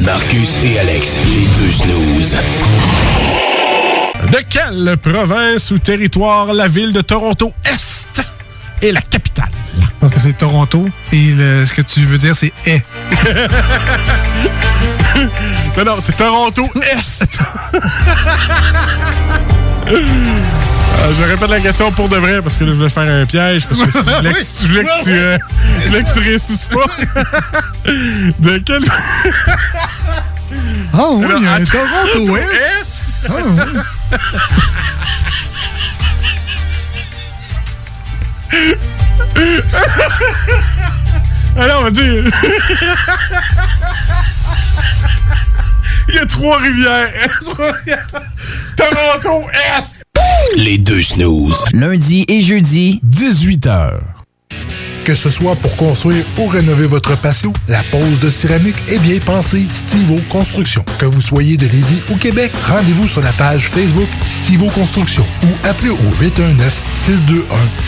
Marcus et Alex, les deux snooze. De quelle province ou territoire la ville de Toronto Est est la capitale? Donc c'est Toronto et le- ce que tu veux dire c'est est. non, non, c'est Toronto Est. Euh, je répète la question pour de vrai parce que là, je voulais faire un piège parce que si je voulais, que- je voulais que, tu, euh, je voulais que tu réussisses pas. De quelle. Oh oui, Alors, il y a un. Toronto Est. Ah, oui. Alors, on va dire. Il y a trois rivières. Toronto Est. Les deux snooze. Lundi et jeudi, 18h. Que ce soit pour construire ou rénover votre patio, la pose de céramique est bien pensée Stivo Construction. Que vous soyez de Lévis ou Québec, rendez-vous sur la page Facebook Stivo Construction ou appelez au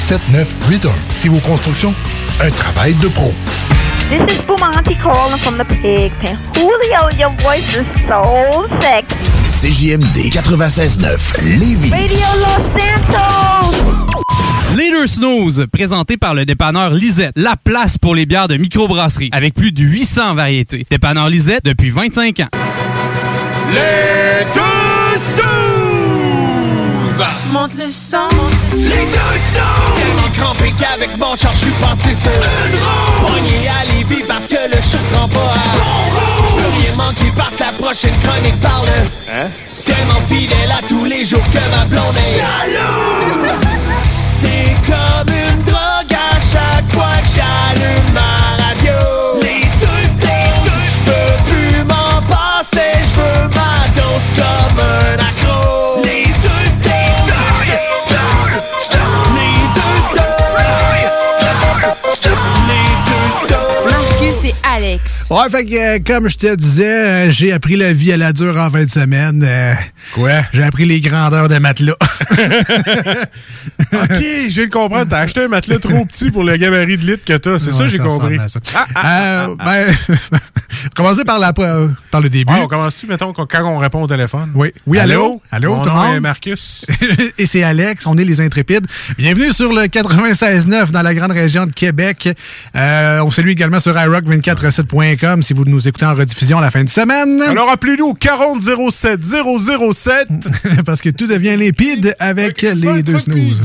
819-621-7981. Stivo Construction, un travail de pro. This is Bumanti calling from the pig pen. Julio, your voice is so sexy. CJMD 96.9 Lévis. Radio Los Santos! Les deux snooze, présentés par le dépanneur Lisette, la place pour les bières de microbrasserie, avec plus de 800 variétés. Dépanneur Lisette depuis 25 ans. Les deux snooze! Monte le sang. Les deux snooze! Tellement crampé qu'avec mon char, je suis passé sur une roue. Pogné à Lévis parce que le chat se rend pas à bon Je veux rien manquer parce que la prochaine chronique parle. Hein? Tellement fidèle à tous les jours que ma blonde est jalouse. C'est comme une drogue à chaque fois que j'allume ma Alex. Ouais, fait que euh, comme je te disais, euh, j'ai appris la vie à la dure en fin de semaine. Euh, Quoi? J'ai appris les grandeurs de matelas. OK, je de comprendre. T'as acheté un matelas trop petit pour le gabarit de litre que t'as. C'est ça, j'ai ça compris. ressemble à ça. Euh, ben, commencer par, la, par le début. Ouais, on commence-tu, mettons, quand on répond au téléphone? Oui, oui, allô? Allô, Mon tout le nom est monde? Marcus. Et c'est Alex, on est les Intrépides. Bienvenue sur le 96.9 dans la grande région de Québec. On salue également sur iRock247.com si vous nous écoutez en rediffusion à la fin de semaine. Alors, appelez-nous au 40 07 007. Parce que tout devient limpide avec les deux snooze.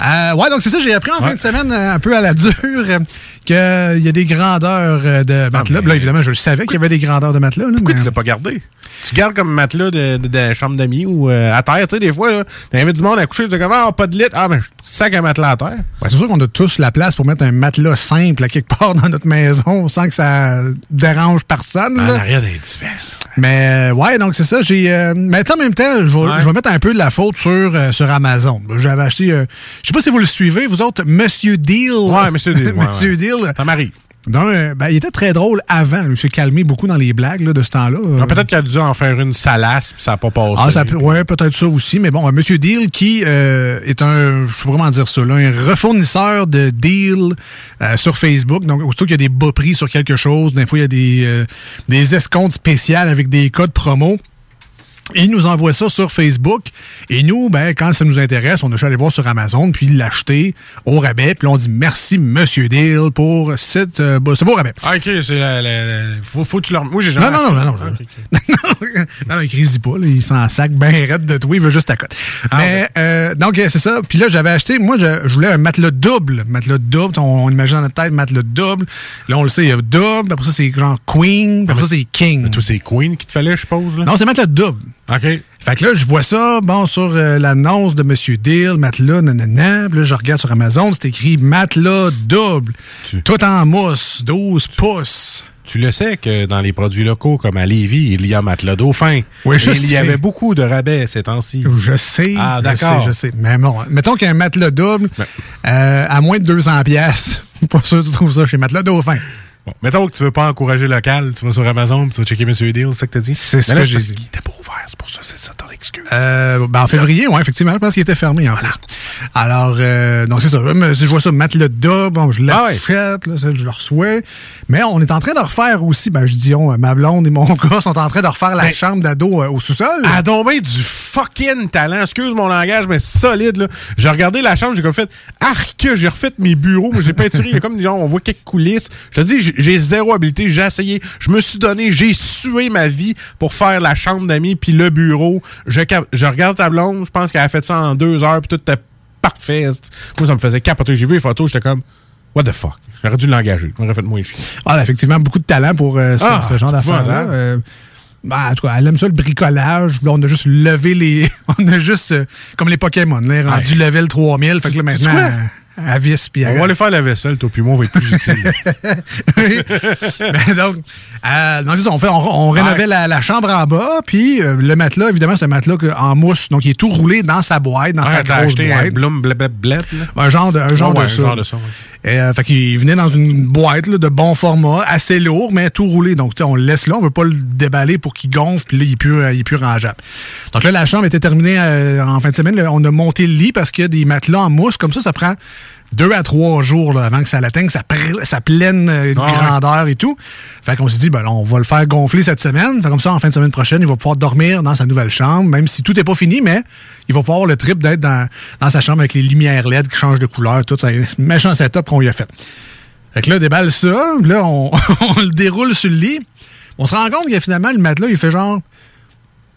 Euh, ouais, donc c'est ça, j'ai appris en fin de semaine euh, un peu à la dure euh, qu'il y a des grandeurs euh, de matelas. Là, évidemment, je le savais qu'il y avait des grandeurs de matelas. là, Pourquoi mais- tu l'as pas gardé? Tu gardes comme matelas de, de, de chambre d'amis ou euh, à terre. Tu sais, des fois, t'invites du monde à coucher, tu dis comme, ah, pas de lit. Ah, ben, je sac un matelas à terre. Ouais, c'est sûr qu'on a tous la place pour mettre un matelas simple à quelque part dans notre maison sans que ça dérange personne. En là. arrière des divers. Mais euh, ouais, donc c'est ça. J'ai, euh, mais en même temps, je vais, mettre un peu de la faute sur, euh, sur Amazon. J'avais acheté, je sais pas si vous le suivez, vous autres, Monsieur Deal. Ouais, Monsieur Deal, ouais, Monsieur ouais. Deal. Ça m'arrive. Donc, euh, ben, il était très drôle avant. Il s'est calmé beaucoup dans les blagues là, de ce temps-là. Ah, Peut-être qu'elle a dû en faire une salace puis ça n'a pas passé. Ah, ça ouais, peut-être ça aussi, mais bon, euh, Monsieur Deal qui euh, est un, je sais pas comment dire ça, là, un refournisseur de deals euh, sur Facebook. Donc, aussitôt qu'il y a des bas prix sur quelque chose, des fois il y a des, euh, des escomptes spéciales avec des codes promo. Il nous envoie ça sur Facebook. Et nous, ben, quand ça nous intéresse, on a juste aller voir sur Amazon, puis l'acheter au rabais. Puis là, on dit merci, Monsieur Deal, pour cette, euh, beau- ce beau rabais. Ah, OK, c'est la, la- la- Faut, faut que tu leur... Moi, j'ai jamais... Non, non, non, non, non. Ah, non, il crise pas, là, il s'en sac bien raide de tout, il veut juste à côté. Mais, euh, donc, c'est ça. Puis là, j'avais acheté, moi, je, je voulais un matelas double. Matelas double, on, on imagine dans notre tête matelas double. Là, on le sait, il y a double, puis après ça, c'est genre queen, puis après ça, c'est king. Toi, c'est Queen qui te fallait, je suppose, là? Non, c'est matelas double. OK. Fait que là, je vois ça, bon, sur euh, l'annonce de Monsieur Deal, matelas, nanana. Puis là, je regarde sur Amazon, c'est écrit matelas double. Tout en mousse, 12 pouces. Tu le sais que dans les produits locaux, comme à Lévis, il y a Matelas Dauphin. Oui, je Et Il y sais. avait beaucoup de rabais ces temps-ci. Je sais. Ah, je d'accord. sais, Je sais. Mais bon, mettons qu'un matelas double, euh, à moins de 200 pièces, pas sûr que tu trouves ça chez Matelas Dauphin. Bon, mettons que tu veux pas encourager local, tu vas sur Amazon, puis tu vas checker Monsieur Deal, c'est ça que t'as dit? C'est ce là, que j'ai dit. qu'il était pas ouvert, c'est pour ça, c'est ça ton excuse. Euh, ben, en février, oui, effectivement, je pense qu'il était fermé en. Alors, euh, donc c'est ça. Mais Si je vois ça, matelas double, bon, je Ah ouais. l'achète, là, ça, je le reçois. Mais on est en train de refaire aussi, ben, je dis, on, ma blonde et mon gars sont en train de refaire la Ben, chambre d'ado euh, au sous-sol. Ah, donc ben du fucking talent. Excuse mon langage, mais solide, là. J'ai regardé la chambre, j'ai comme fait, arc, j'ai refait mes bureaux, mais j'ai peinturé, il y a comme, genre, on voit quelques coulisses. Je te dis, j'ai- zéro habilité, j'ai essayé, je me suis donné, j'ai sué ma vie pour faire la chambre d'amis, puis le bureau. Je, regarde ta blonde, je pense qu'elle a fait ça en deux heures, puis tout était parfait. Moi, ça me faisait capoter. J'ai vu les photos, j'étais comme, what the fuck? J'aurais dû l'engager, j'aurais fait moins chier. Ah, effectivement beaucoup de talent pour euh, ce, Ah, ce genre d'affaires-là. voilà. Euh, ben, en tout cas, elle aime ça le bricolage. Là, on a juste levé les. On a juste. euh, comme les Pokémon, là, rendu level 3000. Fait que là, maintenant, elle visse. Puis On va aller faire la vaisselle, toi puis moi, on va être plus utile. Oui. Ben, donc, euh, ça, on, fait, on, on rénovait Ouais. la, la chambre en bas, puis euh, le matelas, évidemment, c'est un matelas en mousse, donc il est tout roulé dans sa boîte, dans sa Ouais, grosse acheté un boîte. Bloom. Un genre de, un genre Ouais, de un ça. genre de ça. Et, euh, fait qu'il venait dans une boîte là, de bon format, assez lourd, mais tout roulé. Donc, tu sais, on le laisse là, on veut pas le déballer pour qu'il gonfle, puis là, il est plus, euh, il est plus rangeable. Donc là, la chambre était terminée euh, en fin de semaine. Là, on a monté le lit parce qu'il y a des matelas en mousse. Comme ça, ça prend deux à trois jours là, avant que ça l'atteigne sa, sa pleine euh, Ah ouais. grandeur et tout. Fait qu'on s'est dit, ben, là, on va le faire gonfler cette semaine. Fait comme ça, en fin de semaine prochaine, il va pouvoir dormir dans sa nouvelle chambre, même si tout n'est pas fini, mais il va pouvoir avoir le trip d'être dans, dans sa chambre avec les lumières LED qui changent de couleur, tout. C'est un méchant setup qu'on lui a fait. Fait que là, on déballe ça, là, on, on le déroule sur le lit. On se rend compte que finalement, le matelas, il fait genre.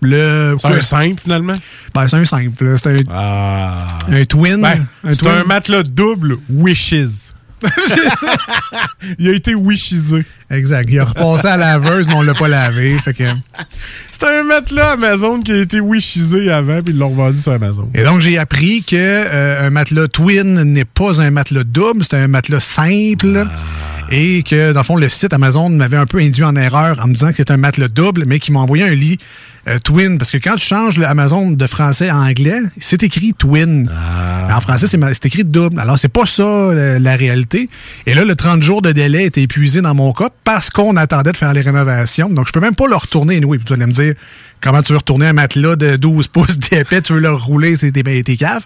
Le. C'est un simple, finalement? Ben, c'est un simple. C'est un, Ah. un twin. Ben, un c'est twin. un matelas double Wishes. Il a été wishisé. Exact. Il a repassé à la laveuse, mais on l'a pas lavé. Fait que. C'est un matelas Amazon qui a été wishisé avant, puis ils l'ont revendu sur Amazon. Et donc, j'ai appris que euh, un matelas twin n'est pas un matelas double, c'est un matelas simple. Et que, dans le fond, le site Amazon m'avait un peu induit en erreur en me disant que c'était un matelas double, mais qui m'a envoyé un lit euh, twin. Parce que quand tu changes le Amazon de français à anglais, c'est écrit twin. Mais en français, c'est écrit double. Alors, c'est pas ça la réalité. Et là, le 30 jours de délai était épuisé dans mon cas parce qu'on attendait de faire les rénovations. Donc, je peux même pas le retourner. Oui, vous allez me dire, comment tu veux retourner un matelas de 12 pouces d'épais, tu veux le rouler, c'est tes, tes caves.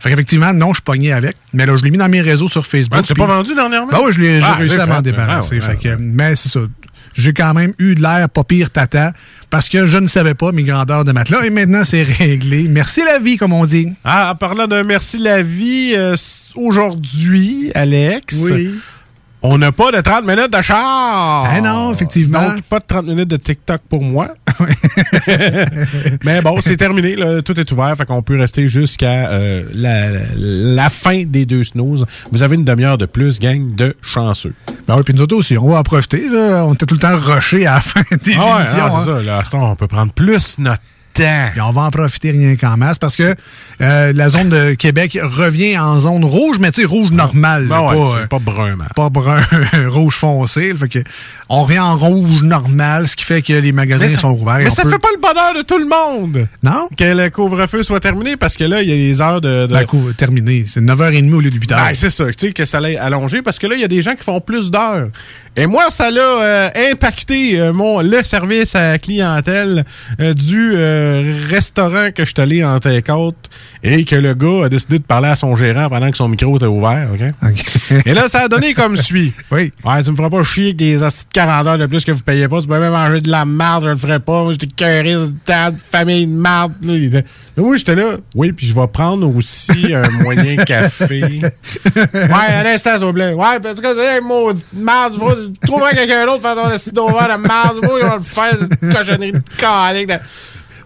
Fait qu'effectivement, non, je pogné avec. Mais là, je l'ai mis dans mes réseaux sur Facebook. Ah, tu l'as pas vendu dernièrement? Ben oui, je l'ai- Ah, réussi à m'en débarrasser. Ah, ouais, que, mais c'est ça. J'ai quand même eu de l'air pas pire tata parce que je ne savais pas mes grandeurs de matelas et maintenant c'est réglé. Merci la vie, comme on dit. Ah, en parlant de merci la vie, euh, aujourd'hui, Alex, Oui. On n'a pas de 30 minutes de char. Ah non, effectivement. Donc, pas de 30 minutes de TikTok pour moi. Mais bon, c'est terminé. là. Tout est ouvert. Fait qu'on peut rester jusqu'à euh, la, la fin des deux snooze. Vous avez une demi-heure de plus, gang de chanceux. Ben oui, puis nous autres aussi, on va en profiter. là. On était tout le temps rushés à la fin des Ah ouais, émissions. ah, c'est hein. ça. Là, à ce temps, on peut prendre plus notre temps. Puis on va en profiter rien qu'en masse parce que euh, la zone de Québec revient en zone rouge, mais tu sais, rouge normal. Ben là, ouais, pas, pas brun, man. pas brun, rouge foncé. Fait que on revient en rouge normal, ce qui fait que les magasins ça- sont ouverts. Mais ça peut- fait pas le bonheur de tout le monde. Non? Que le couvre-feu soit terminé parce que là, il y a les heures de. de- Ben, terminé. C'est 9h30 au lieu de 8h. Ben, c'est ça, tu sais, que ça l'ait allongé parce que là, il y a des gens qui font plus d'heures. Et moi, ça l'a euh, impacté euh, mon, le service à la clientèle du, un restaurant que je suis allé en take-out et que le gars a décidé de parler à son gérant pendant que son micro était ouvert, OK? Et là, ça a donné comme suit. Oui. Ouais, tu me feras pas chier avec des hosties de 40 heures de plus que vous payez pas. Tu peux même manger de la merde, je le ferai pas. Moi, j'étais curé de temps de famille de merde. Là, j'étais là. Oui, puis je vais prendre aussi un moyen café. Ouais, un instant, s'il vous plaît. Ouais, parce que, hey, maudite merde, trouver quelqu'un d'autre pour faire ton esti d'ouvert de merde. Moi, il va le faire, cette cochonnerie de calique.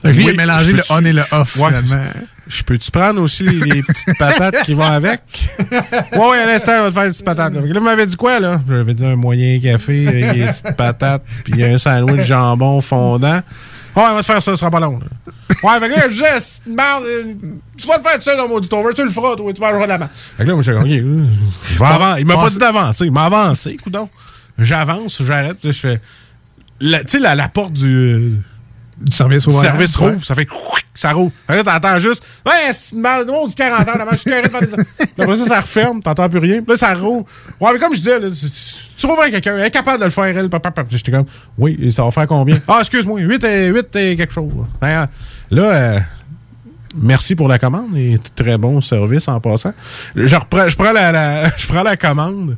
Donc, lui, il Oui, a mélangé le on et le off, Ouais. finalement. Je peux-tu prendre aussi les, petites patates qui vont avec? Ouais, ouais, un instant, on va te faire des petites patates. Là, vous m'avez dit quoi, là? J'avais dit un moyen café, des petites patates, puis un sandwich jambon fondant. Ouais, on va te faire ça, ce sera pas long. là. Ouais, fait que là, je disais, merde, euh, je vais le faire tout seul dans mon over, tu le feras, toi, tu mangeras de la merde. Fait que là, moi, je suis comme, OK, je vais avancer. Il m'a pas dit d'avancer, il m'a avancé, coudon. J'avance, j'arrête, je fais. Tu sais, la, la porte du. Du service ouvert. service Ouais. ça fait ça que Là, t'entends juste, ouais, c'est merde, on dit 40 heures, là, je suis carré de faire des. Puis Après ça, ça referme, t'entends plus rien. Là, ça rouvre. Ouais, mais comme je disais, là, tu, tu- trouves quelqu'un, elle est capable de le faire, elle, papa, papa. J'étais comme, oui, ça va faire combien? Ah, excuse-moi, 8 et, 8 et quelque chose. Là, là euh, Merci pour la commande et très bon service en passant. Je, reprends, je, prends la, la- je prends la commande.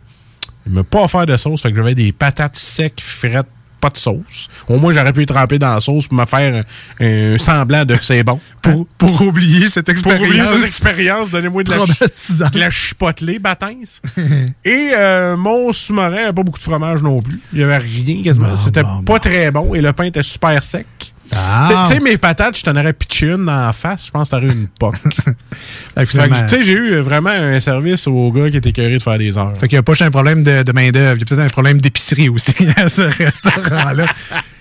Il m'a pas offert de sauce, fait que j'avais des patates secs, frettes, pas de sauce. Au moins, j'aurais pu y tremper dans la sauce pour me faire un, un semblant de c'est bon. Pour, pour oublier cette Pour expérience. oublier cette expérience, donnez-moi de de la chipotelée, bâtisse. et euh, mon sous-marin n'avait pas beaucoup de fromage non plus. Il n'y avait rien quasiment. C'était pas très bon et le pain était super sec. Ah. Tu sais- mes patates, je t'en aurais pitché une dans la face. Je pense que t'aurais une poque. Tu sais, j'ai eu vraiment un service au gars qui était curé de faire des heures. Fait qu'il n'y a pas juste un problème de, de main-d'œuvre, il y a peut-être un problème d'épicerie aussi à ce restaurant-là.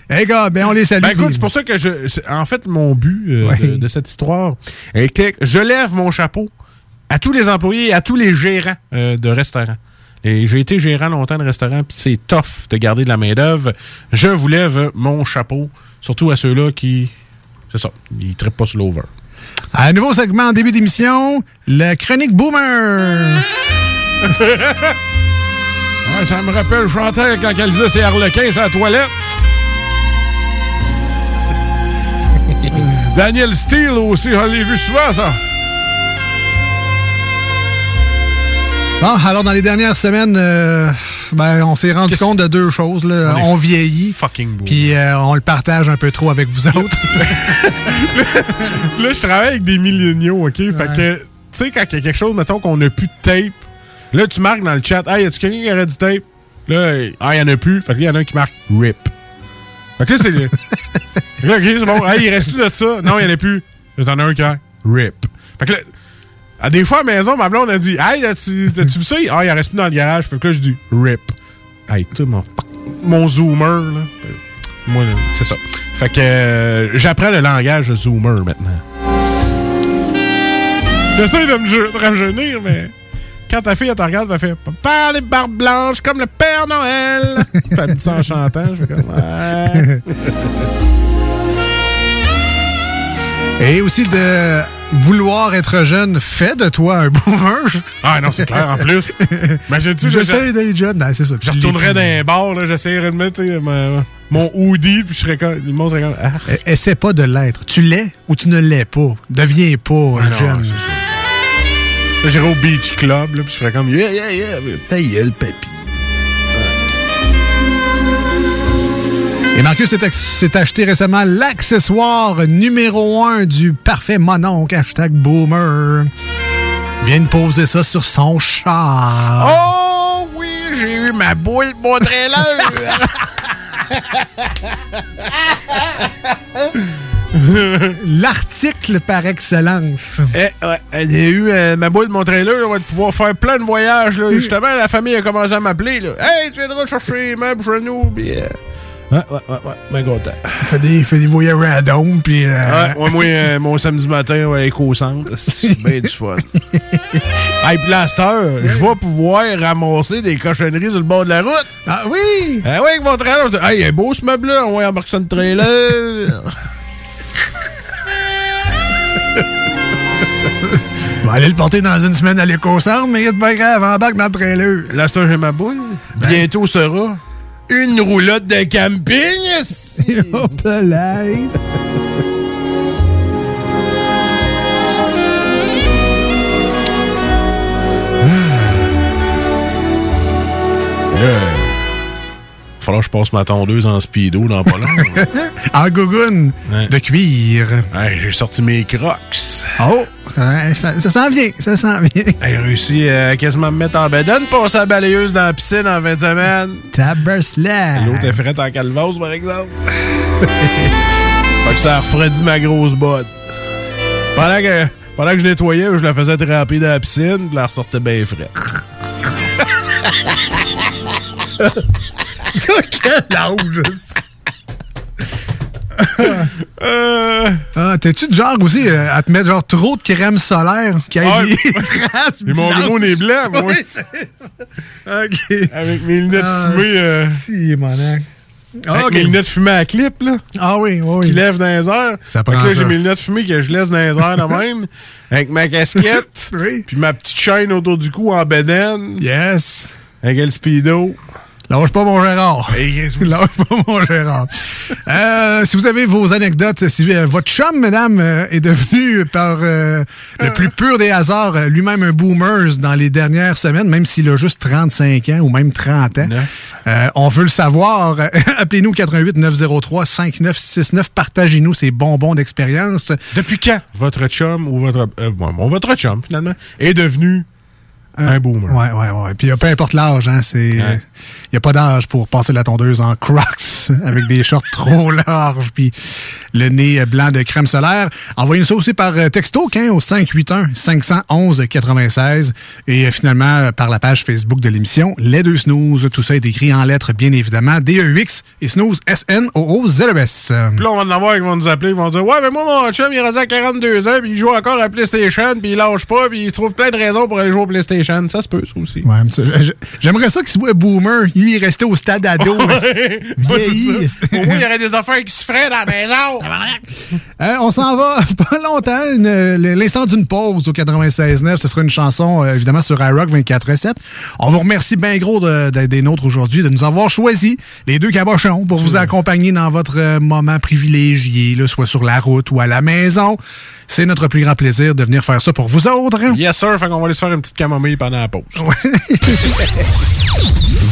hey gars, ben on les salue. Ben écoute, c'est pour ça que je. En fait, mon but euh, Ouais. de, de cette histoire est que je lève mon chapeau à tous les employés et à tous les gérants euh, de restaurants. Et j'ai été gérant longtemps de restaurant, puis c'est tough de garder de la main-d'œuvre. Je vous lève mon chapeau, surtout à ceux-là qui. C'est ça, ils ne trippent pas sur l'over. Un nouveau segment en début d'émission, le chronique boomer. Ouais, ça me rappelle Chantal quand elle disait c'est Harlequin, c'est la toilette. Daniel Steele aussi, on l'a vu souvent, ça. Bon, alors dans les dernières semaines, euh, ben, on s'est rendu compte de deux choses. Là. On vieillit. Fucking. Puis euh, on le partage un peu trop avec vous autres. Là, je travaille avec des milléniaux, OK? Fait que, tu sais, quand il y a quelque chose, mettons qu'on n'a plus de tape, là, tu marques dans le chat, hey, y a-tu quelqu'un qui aurait du tape? Là, ah, il y en a plus. Fait que là, il y en a un qui marque RIP. Fait que là, c'est. là, OK, c'est bon. Hey, il reste-tu de ça? Non, il y en a plus. Là, t'en as un qui a RIP. Fait que là, des fois, à la maison, ma blonde a dit, hey, as-tu vu ça? Ah, il reste plus dans le garage. Fait que là, je dis RIP. Hey, toi, mon, mon zoomer, là. Moi, c'est ça. Fait que euh, j'apprends le langage zoomer maintenant. J'essaie de me rajeunir, mais quand ta fille elle te regarde, elle fait Papa, les barbes blanches comme le Père Noël. elle me dit ça en chantant. Je fais comme Ouais. Et aussi de vouloir être jeune fait de toi un boomer. Ah non, c'est clair en plus. Imagine-tu, je- J'essaie d'être jeune. Non, c'est ça. Je retournerais dans un bar, là, j'essaierais de mettre ma- mon hoodie, puis je serais comme. Le monde serait comme. Ah, Euh, Essaie pas de l'être. Tu l'es ou tu ne l'es pas. Deviens pas Ah jeune. j'irais au Beach Club, là, puis je ferais comme. Yeah, yeah, yeah. Ta gueule, papy. Et Marcus s'est acheté récemment l'accessoire numéro un du parfait mononcle, hashtag boomer. Il vient de poser ça sur son char. Oh oui, j'ai eu ma boule, mon trailer. L'article par excellence. Eh, ouais, j'ai eu euh, ma boule, mon trailer. On va pouvoir faire plein de voyages. Là. Justement, la famille a commencé à m'appeler. Hey, tu viendras chercher nous. Puis, euh, Ouais, ouais, ouais, ouais, bien content. Il fait des, il fait des voyages random, puis... euh, Ouais, ouais, moi, euh, mon samedi matin, ouais, éco-centre, c'est bien du fun. hey, heure, je vais pouvoir ramasser des cochonneries sur le bord de la route. Ah oui! Ah oui, avec mon trailer. je dis, Hey, il est beau ce meuble-là. On va embarquer sur le trailer. Va aller le porter dans une semaine à l'éco-centre, mais il est pas grave, embarque dans le trailer. Là, c'est j'ai ma boule. Bientôt sera une roulotte de camping. C'est yeah falloir que je passe ma tondeuse en speedo dans pas long. en gougoune de cuir. Hey, j'ai sorti mes crocs. Oh, ça, ça, ça s'en vient, ça s'en vient. J'ai réussi à quasiment me mettre en bedaine, passer la balayeuse dans la piscine en fin de semaine. Taberslack. L'autre est frette en calvose, par exemple. fait que ça a refroidi ma grosse botte. Pendant que, pendant que je nettoyais, je la faisais tremper dans la piscine, puis la ressortait bien frette. Quel âge! Ah, T'es-tu de genre aussi euh, à te mettre genre trop de crème solaire qui a Ouais. des traces Et mon gros nez blanc, moi. Oui, c'est ça. OK. Avec mes lunettes Ah, fumées. euh, Si, mon. Ah, avec mes lunettes fumées à clip, là. Ah oui, oui. Qui lèvent dans les airs. Ça prend que là, j'ai mes lunettes fumées que je laisse dans les airs de même. avec ma casquette. Oui. Puis ma petite chaîne autour du cou en bedaine. Yes. Avec le speedo. Lâche pas mon Gérard. Lâche pas mon Gérard. Euh, si vous avez vos anecdotes, si euh, votre chum, mesdames, euh, est devenu par le plus pur des hasards lui-même un boomer dans les dernières semaines, même s'il a juste 35 ans ou même 30 ans, on veut le savoir. Appelez-nous 88 903 5969. Partagez-nous ces bonbons d'expérience. Depuis quand votre chum ou votre. bon, votre chum, finalement, est devenu un boomer? Ouais, ouais, ouais. Puis peu importe l'âge, hein, c'est. Ouais. N'y a pas d'âge pour passer la tondeuse en crocs avec des shorts trop larges puis le nez blanc de crème solaire. Envoyez-nous ça aussi par euh, texto hein, au 581 511 96 et euh, finalement euh, par la page Facebook de l'émission Les Deux Snooze. Tout ça est écrit en lettres, bien évidemment. D-E-U-X et Snooze S-N-O-O-Z-E-S. Puis là, on va en avoir qui vont nous appeler, ils vont dire Ouais, mais moi, mon chum, il est rendu à 42 ans, puis il joue encore à PlayStation, puis il lâche pas, puis il se trouve plein de raisons pour aller jouer au PlayStation. Ça se peut, ça aussi. Ouais, J'aimerais ça qu'il soit boomer. Lui, il est resté au stade ado. Ouais, vieilli. Au moins, il y aurait des affaires qui se feraient dans la maison. Euh, on s'en va pas longtemps. une- L'instant d'une pause au 96.9. Ce sera une chanson, euh, évidemment, sur iRock 24.7. On vous remercie bien gros de- de- des nôtres aujourd'hui de nous avoir choisi les deux cabochons pour vous accompagner dans votre euh, moment privilégié, là, soit sur la route ou à la maison. C'est notre plus grand plaisir de venir faire ça pour vous autres. Yes, sir. Fait qu'on va aller se faire une petite camomille pendant la pause.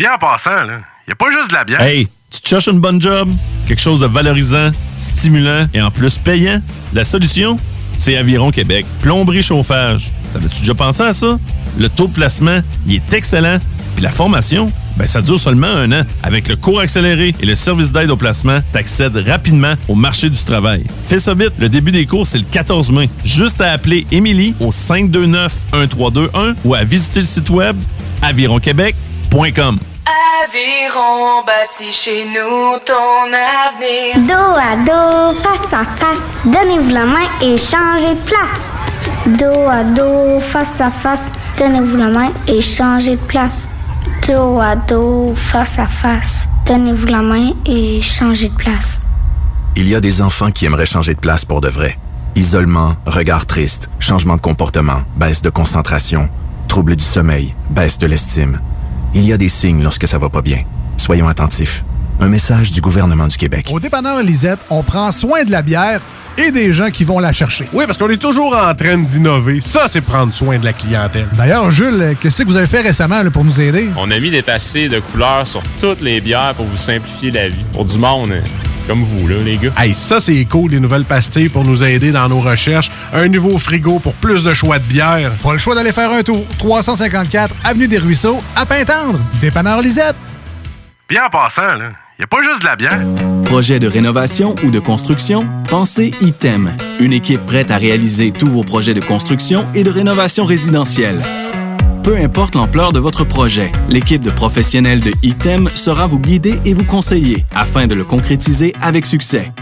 Bien en passant, là, y a pas juste de la bière. Hey, tu cherches une bonne job? Quelque chose de valorisant, stimulant et en plus payant? La solution? C'est Aviron Québec. Plomberie chauffage. T'avais-tu déjà pensé à ça? Le taux de placement, il est excellent Puis la formation, ben ça dure seulement un an. Avec le cours accéléré et le service d'aide au placement, t'accèdes rapidement au marché du travail. Fais ça vite, le début des cours, c'est le 14 mai. Juste à appeler Émilie au 529-1321 ou à visiter le site web avironquebec.com. Aviron bâti chez nous ton avenir. Dos à dos, face à face, donnez-vous la main et changez de place. Dos à dos, face à face, donnez-vous la main et changez de place. Dos à dos, face à face, donnez-vous la main et changez de place. Il y a des enfants qui aimeraient changer de place pour de vrai. Isolement, regard triste, changement de comportement, baisse de concentration, trouble du sommeil, baisse de l'estime. Il y a des signes lorsque ça va pas bien. Soyons attentifs. Un message du gouvernement du Québec. Au dépanneur Lisette, on prend soin de la bière et des gens qui vont la chercher. Oui, parce qu'on est toujours en train d'innover. Ça, c'est prendre soin de la clientèle. D'ailleurs, Jules, qu'est-ce que vous avez fait récemment là, pour nous aider? On a mis des passés de couleurs sur toutes les bières pour vous simplifier la vie. Pour du monde, hein, comme vous, là, les gars. Hey, ça, c'est cool, des nouvelles pastilles pour nous aider dans nos recherches. Un nouveau frigo pour plus de choix de bière. Pas le choix d'aller faire un tour. 354 Avenue des Ruisseaux, à Pintendre. Dépanneur Lisette. Bien en passant, là, y a pas juste de la bière. Projet de rénovation ou de construction? Pensez ITEM. Une équipe prête à réaliser tous vos projets de construction et de rénovation résidentielle. Peu importe l'ampleur de votre projet, l'équipe de professionnels de ITEM sera vous guider et vous conseiller afin de le concrétiser avec succès.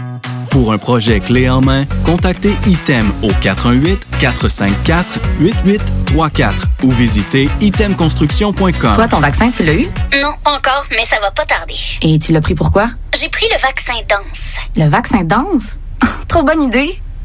Pour un projet clé en main, contactez ITEM au 418-454-8834 ou visitez itemconstruction.com. Toi, ton vaccin, tu l'as eu? Non, encore, mais ça va pas tarder. Et tu l'as pris pourquoi? J'ai pris le vaccin danse. Le vaccin danse? Trop bonne idée!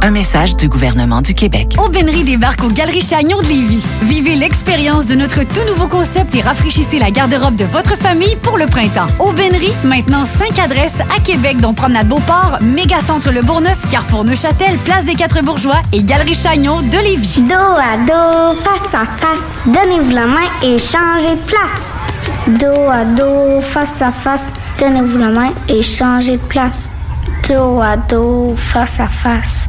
Un message du gouvernement du Québec. Aubainerie débarque aux Galeries Chagnon de Lévis. Vivez l'expérience de notre tout nouveau concept et rafraîchissez la garde-robe de votre famille pour le printemps. Aubainerie, maintenant 5 adresses à Québec, dont Promenade Beauport, Mégacentre Le Bourgneuf, Carrefour Neuchâtel, Place des Quatre Bourgeois et Galerie Chagnon de Lévis. Dos à dos, face à face, donnez-vous la main et changez de place. Dos à dos, face à face, donnez-vous la main et changez de place. Dos à dos, face à face,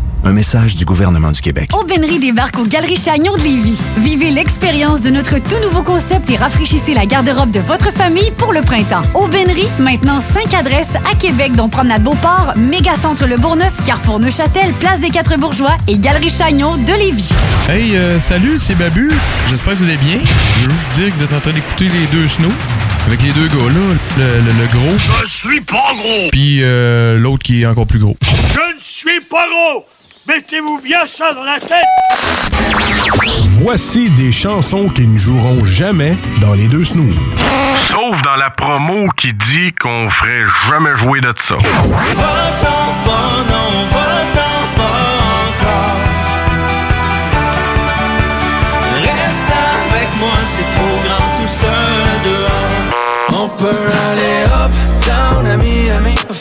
Un message du gouvernement du Québec. Aubainerie débarque aux Galeries Chagnon de Lévis. Vivez l'expérience de notre tout nouveau concept et rafraîchissez la garde-robe de votre famille pour le printemps. Aubainerie, maintenant 5 adresses à Québec, dont Promenade Beauport, Mégacentre Le Bourgneuf, Carrefour Neuchâtel, Place des Quatre Bourgeois et Galerie Chagnon de Lévis. Hey, euh, salut, c'est Babu. J'espère que vous allez bien. Je veux juste dire que vous êtes en train d'écouter les deux snows. Avec les deux gars là, le, le- le gros, Je suis pas gros! puis euh, l'autre qui est encore plus gros. Je ne suis pas gros! Mettez-vous bien ça dans la tête! Voici des chansons qui ne joueront jamais dans les deux snooze. Sauf dans la promo qui dit qu'on ferait jamais jouer de ça.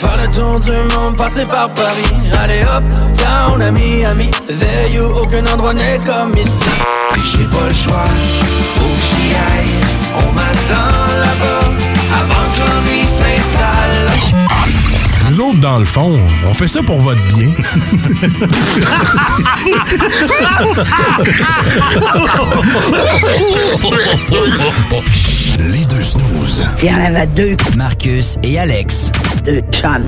Faire le tour du monde, passer par Paris. Aller hop, down à Miami. There you, aucun endroit n'est comme ici. J'ai pas le choix, faut que j'y aille. On m'attend là-bas Avant que l'ennui s'installe Nous autres, dans le fond, on fait ça pour votre bien. Les deux snooze. Il y en avait deux. Marcus et Alex. Deux chums.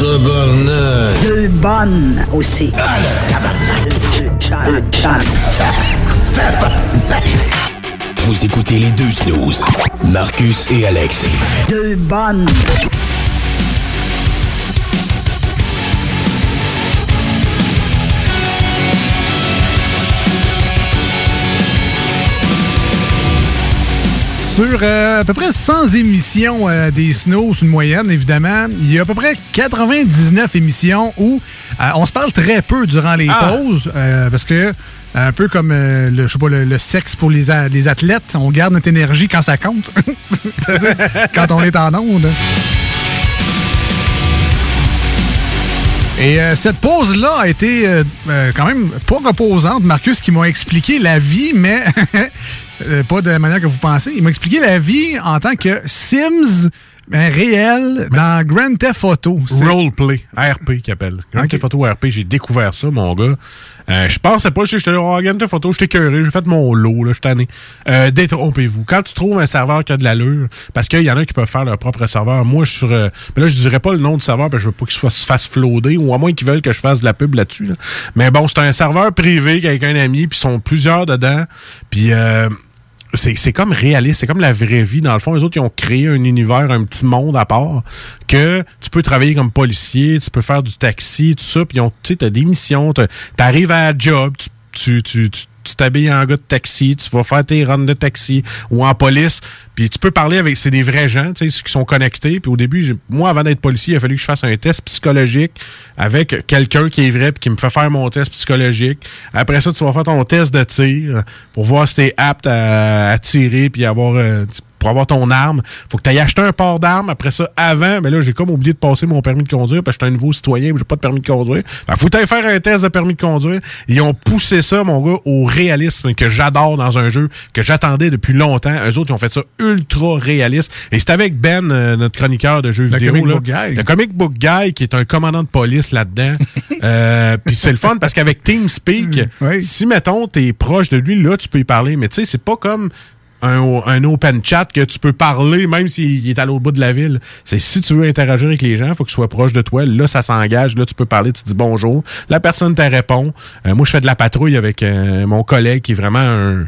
Deux bonnes aussi. Deux. Deux chums. Vous écoutez les deux snooze. Marcus et Alex. Deux bonnes. Sur euh, à peu près 100 émissions euh, des Snows, une moyenne évidemment, il y a à peu près 99 émissions où euh, on se parle très peu durant les Ah. pauses parce que Un peu comme euh, le, je sais pas, le, le sexe pour les, a- les athlètes. On garde notre énergie quand ça compte. Quand on est en onde. Et euh, cette pause-là a été euh, quand même pas reposante. Marcus qui m'a expliqué la vie, mais euh, pas de la manière que vous pensez. Il m'a expliqué la vie en tant que Sims ben, réel dans Grand Theft Auto. Roleplay, RP qu'il appelle. Grand Theft Auto RP, j'ai découvert ça, mon gars. Euh, je pensais pas, j'étais là, oh, Grand Theft Auto, j'étais cœuré, j'ai fait mon lot, là, je tanné. Euh, détrompez-vous. Quand tu trouves un serveur qui a de l'allure, parce qu'il y en a qui peuvent faire leur propre serveur, moi, je suis euh, mais là, je dirais pas le nom du serveur, parce que je veux pas qu'il se fasse floader, ou à moins qu'ils veulent que je fasse de la pub là-dessus, là. Mais bon, c'est un serveur privé avec un ami, puis ils sont plusieurs dedans, puis euh, c'est comme réaliste, c'est comme la vraie vie. Dans le fond, les autres, ils ont créé un univers, un petit monde à part, que tu peux travailler comme policier, tu peux faire du taxi, tout ça, puis ils ont, tu sais, t'as des missions, t'arrives à la job, tu tu tu- tu- tu t'habilles en gars de taxi, tu vas faire tes runs de taxi ou en police, puis tu peux parler avec, c'est des vrais gens, tu sais, ceux qui sont connectés. Puis au début, moi, avant d'être policier, il a fallu que je fasse un test psychologique avec quelqu'un qui est vrai puis qui me fait faire mon test psychologique. Après ça, tu vas faire ton test de tir pour voir si t'es apte à, à tirer puis avoir euh, pour avoir ton arme, faut que tu ailles acheter un port d'armes. Après ça, avant, mais là, j'ai comme oublié de passer mon permis de conduire parce que j'étais un nouveau citoyen, mais j'ai pas de permis de conduire. Que faut que t'ailles faire un test de permis de conduire. Ils ont poussé ça, mon gars, au réalisme que j'adore dans un jeu que j'attendais depuis longtemps. Eux autres, ils ont fait ça ultra réaliste. Et c'est avec Ben, euh, notre chroniqueur de jeux Le vidéo. comic là. book guy. Le comic book guy qui est un commandant de police là-dedans. euh, Puis c'est le fun parce qu'avec TeamSpeak, si mettons t'es proche de lui, là tu peux y parler. Mais tu sais, c'est pas comme un, open chat que tu peux parler même s'il est à l'autre bout de la ville. C'est si tu veux interagir avec les gens, faut que tu sois proche de toi. Là, ça s'engage. Là, tu peux parler, tu dis bonjour. La personne te répond. Euh, moi, je fais de la patrouille avec euh, mon collègue qui est vraiment un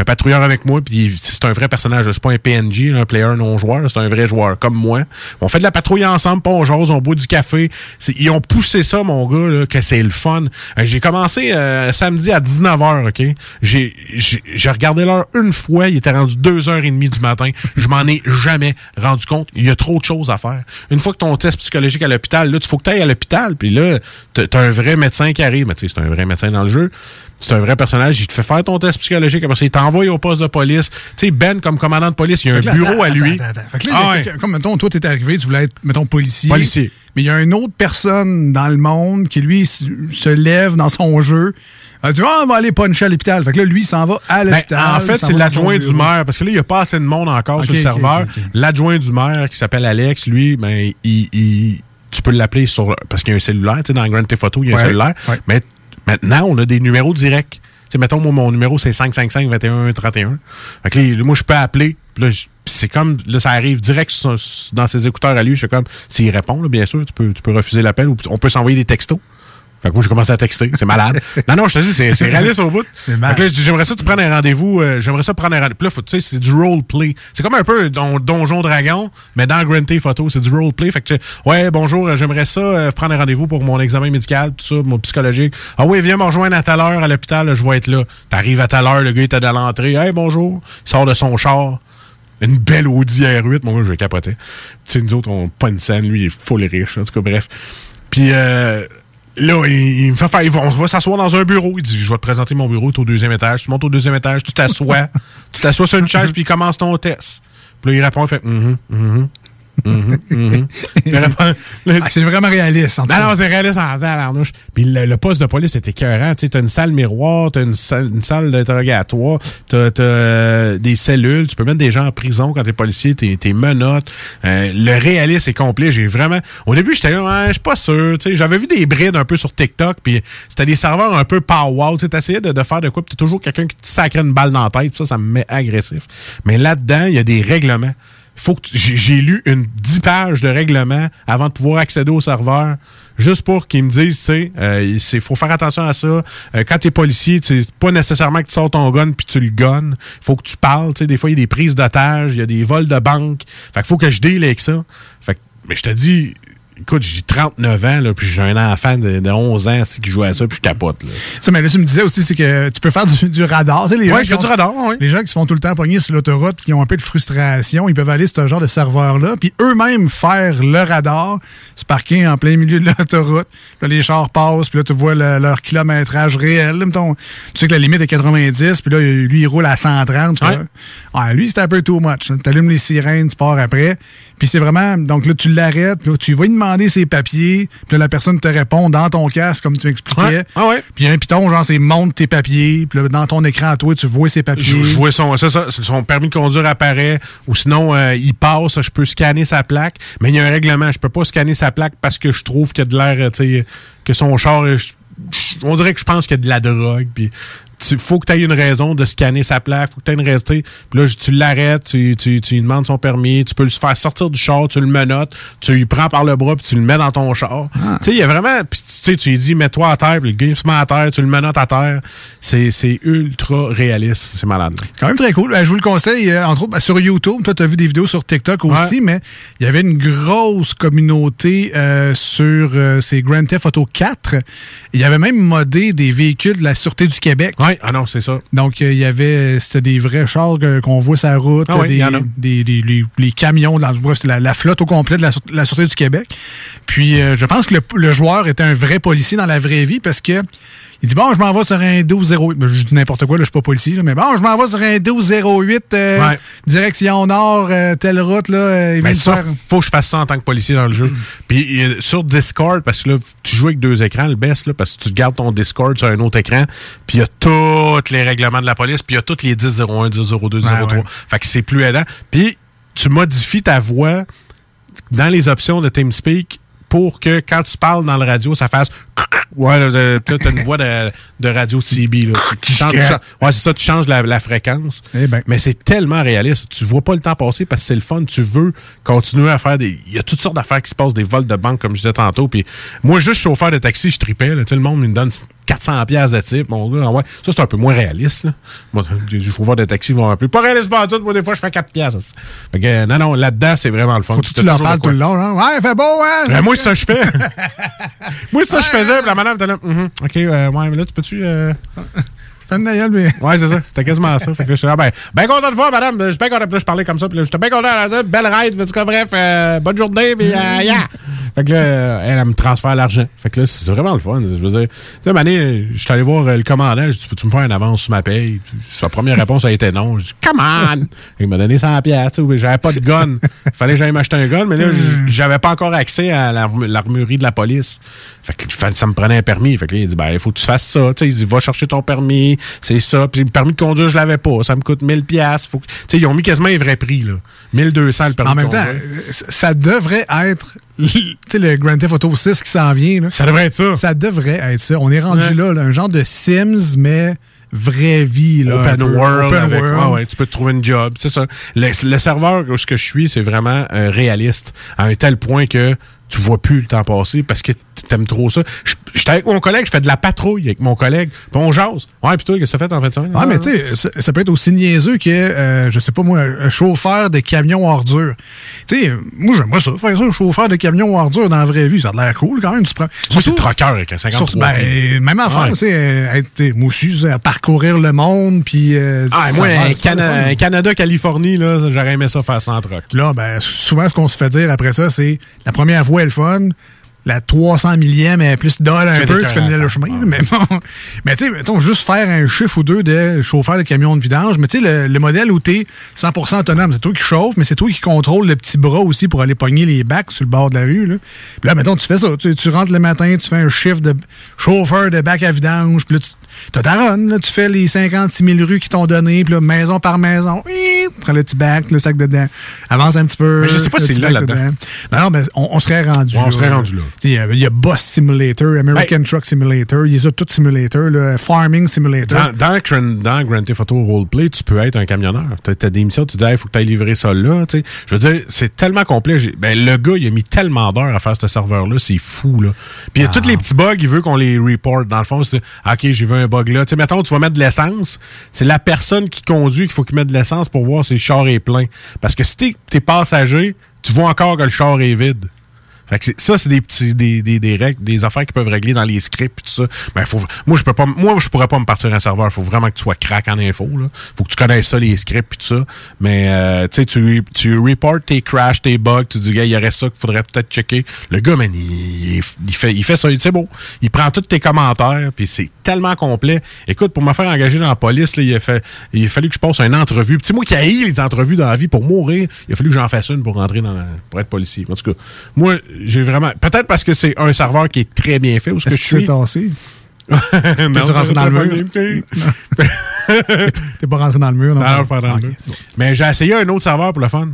un patrouilleur avec moi, puis c'est un vrai personnage. C'est pas un PNJ, un player non joueur, c'est un vrai joueur comme moi. On fait de la patrouille ensemble, pas on jase, on boit du café. Ils ont poussé ça, mon gars, là, que c'est le fun. Euh, J'ai commencé euh, samedi à 19h, OK? J'ai j'ai- regardé l'heure une fois, il était rendu 2h30 du matin. Je m'en ai jamais rendu compte. Il y a trop de choses à faire. Une fois que ton test psychologique à l'hôpital, là, tu faut que tu ailles à l'hôpital, puis là, t'as un vrai médecin qui arrive. Mais tu sais, c'est un vrai médecin dans le jeu. C'est un vrai personnage. Il te fait faire ton test psychologique. Après ça, il t'envoie au poste de police. Tu sais, Ben, comme commandant de police, il y a un Fait que là, bureau attends, à lui. attends, attends. Fait que là, Ah ouais. comme, mettons, toi, t'es arrivé, tu voulais être, mettons, policier. Policier. Mais il y a une autre personne dans le monde qui, lui, se lève dans son jeu. Euh, tu vois, on va aller puncher à l'hôpital. Fait que là, lui, il s'en va à Ben, l'hôpital. en fait, c'est l'adjoint du maire, parce que là, il n'y a pas assez de monde encore sur le serveur. L'adjoint du maire, qui s'appelle Alex, lui, ben, il, il- tu peux l'appeler sur, parce qu'il y a un cellulaire, tu sais, dans Grand Theft Auto, il y a Ouais, un cellulaire. ouais. Mais maintenant, on a des numéros directs. Tu sais, mettons, moi, mon numéro, c'est 555-21-31. Fait moi, je peux appeler. C'est comme, là, ça arrive direct dans ses écouteurs à lui. Je fais comme, s'il répond, bien sûr, tu peux, tu peux refuser l'appel ou on peut s'envoyer des textos. Fait que moi, j'ai commencé à texter. C'est malade. non, non, je te dis, c'est c'est réaliste au bout. Fait que là, j'aimerais ça, tu prennes un rendez-vous. euh, j'aimerais ça prendre un rendez-vous. Puis là, faut- tu sais, c'est du roleplay. C'est comme un peu don, Donjon Dragon, mais dans Grand Theft Auto, c'est du roleplay. Fait que, tu- ouais, bonjour, euh, j'aimerais ça, euh, prendre un rendez-vous pour mon examen médical, tout ça, mon psychologique. Ah oui, viens me rejoindre à telle heure à l'hôpital, je vais être là. T'arrives à telle heure, le gars est à l'entrée. Hey, bonjour. Il sort de son char. Une belle Audi R8. Mon gars, je capotais. Tu sais, nous autres, on pas une scène. Lui, il est full riche. En tout cas, bref. Puis, euh, Là, il, il me fait faire, il va- on va s'asseoir dans un bureau. Il dit, je vais te présenter mon bureau, tu es au deuxième étage. Tu montes au deuxième étage, tu t'assois. tu t'assois sur une chaise, puis il commence ton test. Puis là, il répond, il fait, mhm, mhm. Mhm, mhm. Répond- Ah, c'est vraiment réaliste. En tout non, c'est réaliste en tabarnouche. Puis le, le poste de police était écœurant. Tu sais, t'as une salle miroir, t'as une salle, une salle d'interrogatoire, t'as, t'as, euh, des cellules, tu peux mettre des gens en prison quand t'es policier, t'es, t'es menottes. Euh, le réalisme est complet. J'ai vraiment... Au début, j'étais là, ouais, je suis pas sûr. Tu sais, j'avais vu des brides un peu sur TikTok, puis c'était des serveurs un peu pow-wow. Tu sais, t'essayais de, de faire de quoi, puis t'as toujours quelqu'un qui te sacrait une balle dans la tête. Ça, ça me met agressif. Mais là-dedans, il y a des règlements faut que j'ai lu une 10 pages de règlement avant de pouvoir accéder au serveur juste pour qu'ils me disent tu sais euh, c'est faut faire attention à ça. Euh, quand t'es policier c'est pas nécessairement que tu sors ton gun puis tu le gonnes faut que tu parles tu sais des fois il y a des prises d'otages il y a des vols de banque. Fait qu'il faut que je deal avec ça. Fait que- mais je te dis écoute, j'ai 39 ans, là, puis j'ai un enfant de, de 11 ans c'est qui joue à ça, puis je capote. Là. Ça, mais là, tu me disais aussi, c'est que tu peux faire du, du radar. Tu sais, les je qui fais du radar, oui. Les gens qui se font tout le temps pogner sur l'autoroute puis qui ont un peu de frustration, ils peuvent aller sur ce genre de serveur-là, puis eux-mêmes faire le radar, se parquer en plein milieu de l'autoroute. Là, les chars passent, puis là, tu vois le- leur kilométrage réel. Là, mettons, tu sais que la limite est 90, puis là, lui, il roule à 130. Tu Ouais. lui, c'est un peu too much. Tu allumes les sirènes, tu pars après. Puis c'est vraiment... Donc là, tu l'arrêtes, puis là, tu vas lui demander ses papiers, puis là, la personne te répond dans ton casque, comme tu m'expliquais. Ouais. Ah ouais. Puis un piton, genre, c'est monte tes papiers, puis là, dans ton écran à toi, tu vois ses papiers. Je, je vois son, ça, ça, son permis de conduire apparaît, ou sinon, euh, il passe, je peux scanner sa plaque, mais il y a un règlement, je peux pas scanner sa plaque parce que je trouve qu'il y a de l'air, euh, tu sais, que son char, je- on dirait que je pense qu'il y a de la drogue, puis il faut que tu aies une raison de scanner sa plaque, faut que tu aies une raison. Puis là, tu l'arrêtes, tu, tu, tu lui demandes son permis, tu peux le faire sortir du char, tu le menottes, tu lui prends par le bras, puis tu le mets dans ton char. Ah. Tu sais, il y a vraiment, puis tu sais, tu lui dis, mets-toi à terre, puis le gars, il se met à terre, tu le menottes à terre. C'est ultra réaliste, c'est malade. Quand même très cool. Ben, je vous le conseille, euh, entre autres, ben, sur YouTube. Toi, tu as vu des vidéos sur TikTok aussi, Ouais. mais il y avait une grosse communauté euh, sur euh, ces Grand Theft Auto 4. Il y avait même modé des véhicules de la Sûreté du Québec. Oui, ah non, c'est ça. Donc, euh, il y avait, c'était des vrais chars qu'on voit sur la route, Ah oui, des, il y en a. des- des- les, les camions, la, la, flotte au complet de la, la Sûreté du Québec. Puis, euh, je pense que le, le joueur était un vrai policier dans la vraie vie parce que il dit, bon, je m'en vais sur un 1208. Ben, je dis n'importe quoi, là, je suis pas policier, là, mais bon, je m'en vais sur un 1208, euh, Ouais. direction nord, euh, telle route, là. euh, il Mais de ça, faire- faut que je fasse ça en tant que policier dans le jeu. Puis euh, sur Discord, parce que là, tu joues avec deux écrans, le best, là, parce que tu gardes ton Discord sur un autre écran, puis il y a tous les règlements de la police, puis il y a tous les 10-01, 10-02, 03. Ouais, ouais. Fait que c'est plus aidant. Puis tu modifies ta voix dans les options de TeamSpeak pour que quand tu parles dans le radio, ça fasse ouais, t'as une voix de, de radio CB. Là. Tu- tu changes- tu changes- ouais, c'est ça, tu changes la, la fréquence. Mais c'est tellement réaliste. Tu vois pas le temps passer parce que c'est le fun. Tu veux continuer à faire des. Il y a toutes sortes d'affaires qui se passent, des vols de banque, comme je disais tantôt. Puis moi, juste chauffeur de taxi, je tripais. Là. Tu sais, Le monde me donne 400 pièces de type. Mon gars, ah ouais. Ça, c'est un peu moins réaliste. Là. Moi, les chauffeurs de taxi vont un peu. Pas réaliste pas tout. Moi, des fois, je fais 4 pièces. Fait que, euh, non, non, là-dedans, c'est vraiment le fun. Faut que tu leur parles tout le long, hein? Ouais, fait beau, hein? Ben, moi, c'est ça que je fais. moi, c'est ça que je faisais. Puis la madame était là. Mhm. OK, euh, ouais, mais là, tu peux-tu. euh, Ouais, c'est ça. C'était quasiment ça. Fait que là, je suis là, ben, ben content de voir, madame. Je suis bien content. Puis là, je parlais comme ça. Puis là, j'étais bien content. Dit, belle ride. En tout cas, bref, euh, bonne journée. Puis, euh, yeah. Fait que là, elle, elle me transfère l'argent. Fait que là, c'est vraiment le fun. Je veux dire, tu sais, je suis allé voir euh, le commandant. Je dis, peux-tu me faire une avance sur ma paye? Sa première réponse a été non. Je dis, come on! Il m'a donné 100 pièces. J'avais pas de gun. Fallait que j'aille m'acheter un gun, mais là, j- j'avais pas encore accès à l'arm- l'armurerie de la police. Fait que ça me prenait un permis. Fait que là, il dit, ben, il faut que tu fasses ça. Tu sais, il dit, va chercher ton permis. C'est ça. Puis le permis de conduire, je l'avais pas. Ça me coûte 1000 pièces. Faut que... Tu sais, ils ont mis quasiment les vrais prix, là. 1200 le permis En même de temps, conduire. ça devrait être le Grand Theft Auto 6 qui s'en vient. Là. Ça devrait être ça. Ça devrait être ça. On est rendu Ouais. là, là, un genre de Sims, mais vraie vie. Là, Open world, Open avec, world. ouais, ouais, tu peux te trouver une job. C'est ça. Le, le serveur où ce que je suis, c'est vraiment euh, réaliste à un tel point que tu vois plus le temps passer parce que t'aimes trop ça. J'étais avec mon collègue, je fais de la patrouille avec mon collègue, puis on jase. Ouais, puis toi, qu'est-ce que tu fait en fin de semaine? Ah, mais tu sais, ça, ça peut être aussi niaiseux que, euh, je sais pas moi, un chauffeur de camion ordure. Tu sais, moi, j'aimerais ça, faire ça, un chauffeur de camion ordure dans la vraie vie. Ça a l'air cool quand même. Tu prends, Moi, c'est troqueur avec un 53. Surtout, ben, même enfant, Ouais. tu sais, euh, moi aussi, à parcourir le monde, puis... euh, Ah, ça moi, un, Cana- Canada-Californie, là, j'aurais aimé ça faire sans troc. Là, ben, souvent, ce qu'on se fait dire après ça, c'est la première fois, elle est le fun. La 300 millième est plus dolle un peu, tu connais le chemin. Mais bon, mais tu sais, mettons, juste faire un chiffre ou deux de chauffeur de camion de vidange. Mais tu sais, le, le modèle où tu es 100% autonome, c'est toi qui chauffe, mais c'est toi qui contrôle le petit bras aussi pour aller pogner les bacs sur le bord de la rue. Là, Puis là mettons, tu fais ça. Tu, tu rentres le matin, tu fais un chiffre de chauffeur de bac à vidange, puis là, tu ta run, là, tu fais les 56 000 rues qu'ils t'ont donné, puis là, maison par maison, oui, prends le petit bac, le sac dedans, avance un petit peu. Mais je sais pas le si là, là-dedans. dedans. Non, non, mais on, on serait rendu Ouais, on serait rendu là. Tu Il y y, a Bus Simulator, American Truck Simulator, il y a tout Simulator, là, Farming Simulator. Dans, dans, Grand- dans Grand Theft Auto Roleplay, tu peux être un camionneur. T'as as des missions, tu dis, il faut que tu ailles livrer ça là. tu. Je veux dire, c'est tellement complet. Ben, le gars, il a mis tellement d'heures à faire ce serveur-là, c'est fou. Là. Puis il y a tous les petits bugs, il veut qu'on les report. Dans le fond, c'est ah, OK, j'ai vu un bug là. Tu sais, mettons, tu vas mettre de l'essence. C'est la personne qui conduit qu'il faut qu'il mette de l'essence pour voir si le char est plein. Parce que si t'es es passager, tu vois encore que le char est vide. Fait que ça, c'est des petits, des, des, des règles, des affaires qui peuvent régler dans les scripts et tout ça. Ben, faut, moi, je peux pas, moi, je pourrais pas me partir un serveur. Faut vraiment que tu sois crack en info, là. Faut que tu connaisses ça, les scripts et tout ça. Mais, euh, tu sais, tu, tu reportes tes crashs, tes bugs, tu dis, gars, il y aurait ça qu'il faudrait peut-être checker. Le gars, man, il, il, fait, il fait ça, c'est beau. Il prend tous tes commentaires, puis c'est tellement complet. Écoute, pour me faire engager dans la police, là, il a fait, il a fallu que je passe une entrevue. Puis, moi qui haïs les entrevues dans la vie pour mourir, il a fallu que j'en fasse une pour rentrer dans la- pour être policier. En tout cas, moi, j'ai vraiment, peut-être parce que c'est un serveur qui est très bien fait, où ce que je tu suis. t'es tassé? Non, T'es-tu rentré dans le mur? T'es pas rentré dans le mur, non? Non, je suis pas dans le mur. Mais j'ai essayé un autre serveur pour le fun.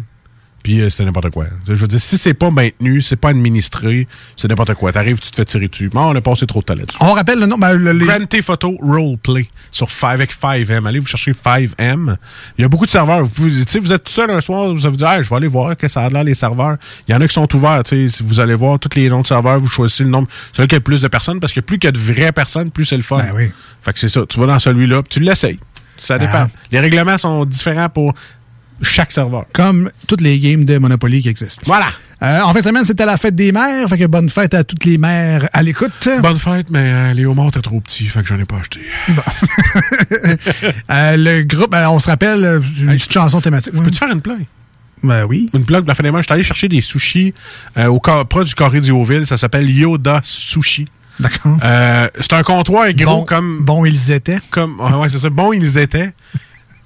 Puis euh, c'était n'importe quoi. Je veux dire, si c'est pas maintenu, c'est pas administré, c'est n'importe quoi. T'arrives, tu te fais tirer dessus. Bon, on a passé trop de là-dessus. On rappelle le nom. Ben, le- les- Grand Theft Auto Roleplay sur 5 avec 5M. Allez vous chercher 5M. Il y a beaucoup de serveurs. Vous, vous êtes tout seul un soir, vous vous dites, Hey, je vais aller voir que ça a l'air les serveurs. Il y en a qui sont ouverts. Si vous allez voir tous les noms de serveurs, vous choisissez le nombre. Celui qui a le plus de personnes, parce que plus qu'il y a de vraies personnes, plus c'est le fun. Fait que c'est ça. Tu vas dans celui-là, puis tu l'essayes. Ça dépend. Ah. Les règlements sont différents pour chaque serveur. Comme toutes les games de Monopoly qui existent. Voilà. Euh, en fin de semaine, c'était la fête des mères. Fait que bonne fête à toutes les mères à l'écoute. Bonne fête, mais euh, les homards étaient trop petits, fait que j'en ai pas acheté. Euh, le groupe, ben, on se rappelle, une petite chanson thématique. Peux-tu faire une plug? Ben oui. Une plug de la fin des mains. Je suis allé chercher des sushis euh, au proche du Corée du Haut-Ville. Ça s'appelle Yoda Sushi. D'accord. Euh, c'est un comptoir gros Bon- comme. Bon, ils étaient. Comme, ouais, c'est ça. Bon, ils étaient.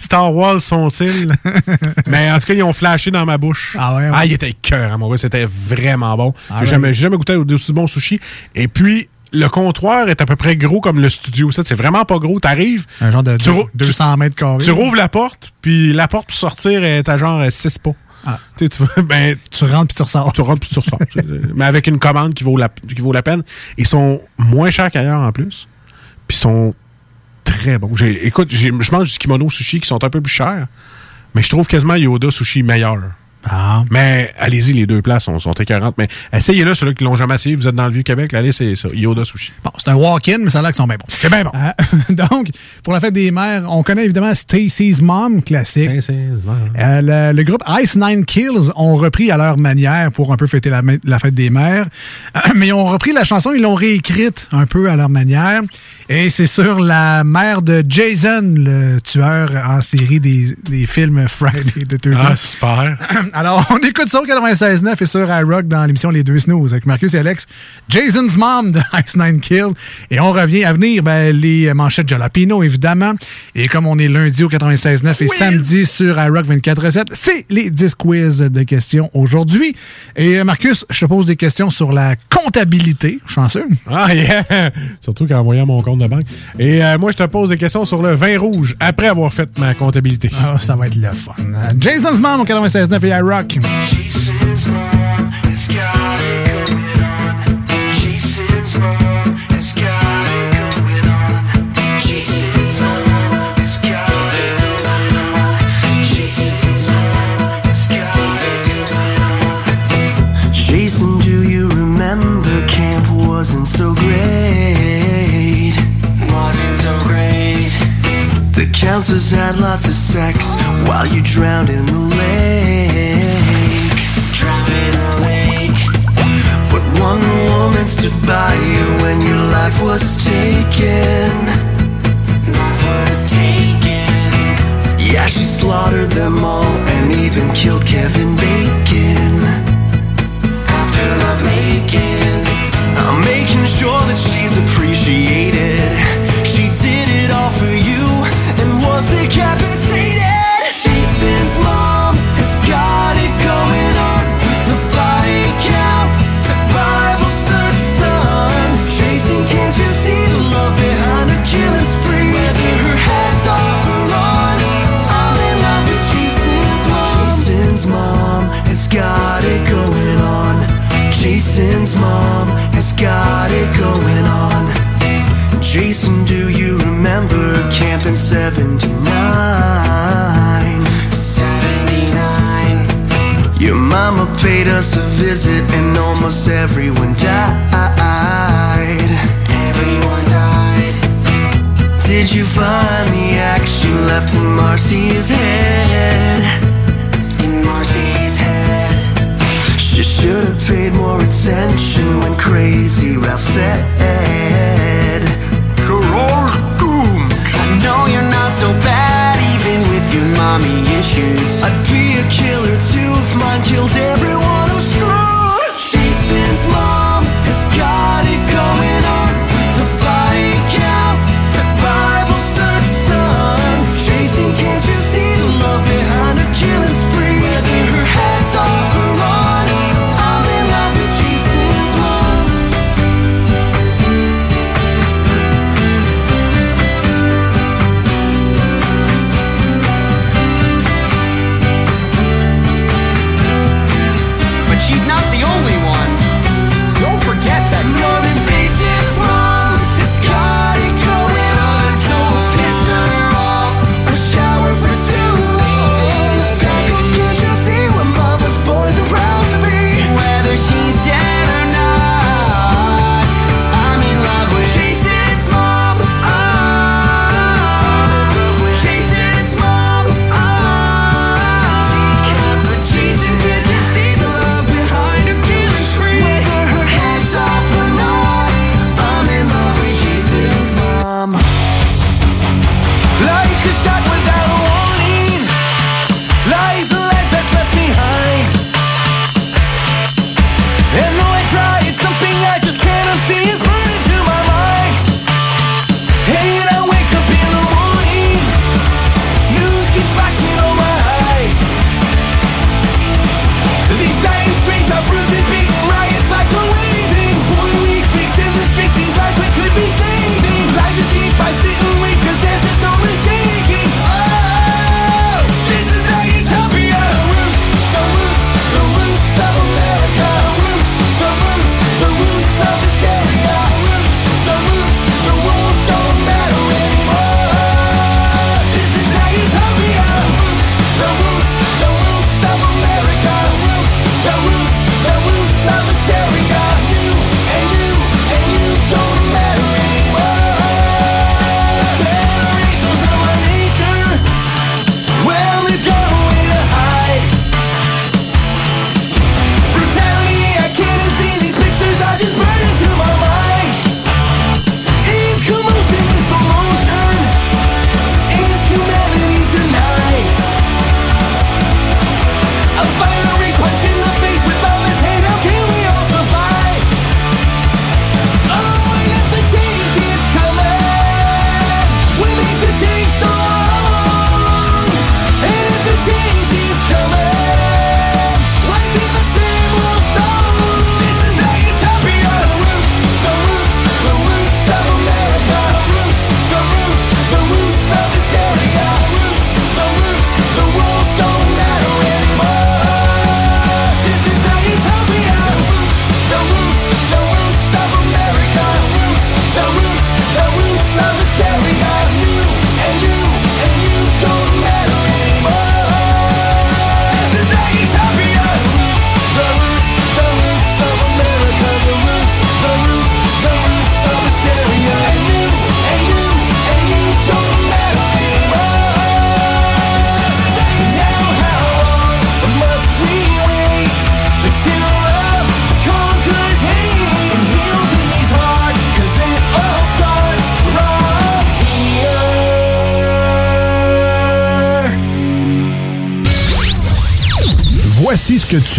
Star Wars sont-ils? Mais en tout cas, ils ont flashé dans ma bouche. Ah ouais, ouais. Ah, il était cœur, mon gars. C'était vraiment bon. Ah j'ai ouais. jamais, j'ai jamais goûté d'aussi bon sushi. Et puis, le comptoir est à peu près gros comme le studio. Ça, c'est vraiment pas gros. T'arrives. Un genre de Tu deux- rou- 200 mètres carrés. Tu rouvres la porte, puis la porte pour sortir est à genre 6 pas. Ah. Tu, sais, tu, vas- ben, tu rentres puis tu ressors. Tu rentres puis tu ressors. mais avec une commande qui vaut la, qui vaut la peine. Ils sont moins chers qu'ailleurs en plus. Puis ils sont très. J'ai- écoute, je mange du kimono sushi qui sont un peu plus chers. Mais je trouve quasiment Yoda sushi meilleur. Ah. Mais allez-y, les deux places sont, sont écœurantes. Mais essayez-là, ceux-là qui l'ont jamais essayé, vous êtes dans le Vieux-Québec, allez, c'est ça, Yoda Sushi. Bon, c'est un walk-in, mais ça a l'air qu'ils sont bien bons. C'est bien bon. Euh, donc, pour la fête des mères, on connaît évidemment Stacy's Mom, classique. Euh, le, le groupe Ice Nine Kills ont repris à leur manière pour un peu fêter la, la fête des mères. Mais ils ont repris la chanson, ils l'ont réécrite un peu à leur manière. Et c'est sur la mère de Jason, le tueur en série des, des films Friday the 13th. Ah, super. Alors, on écoute ça au 96.9 et sur iRock dans l'émission Les Deux Snooze avec Marcus et Alex. Jason's Mom de Ice Nine Kill. Et on revient à venir, ben, les manchettes Jalapino, évidemment. Et comme on est lundi au 96.9 et samedi sur iRock 24.7, c'est les 10 quiz de questions aujourd'hui. Et euh, Marcus, je te pose des questions sur la comptabilité. Chanceux. Ah, yeah! Surtout qu'en voyant mon compte de banque. Et euh, moi, je te pose des questions sur le vin rouge après avoir fait ma comptabilité. Ah, ça va être le fun. Jason's Mom au 96.9 et iRock. Jason, The counselors had lots of sex while you drowned in the lake. Drowned in the lake. But one woman stood by you when your life was taken.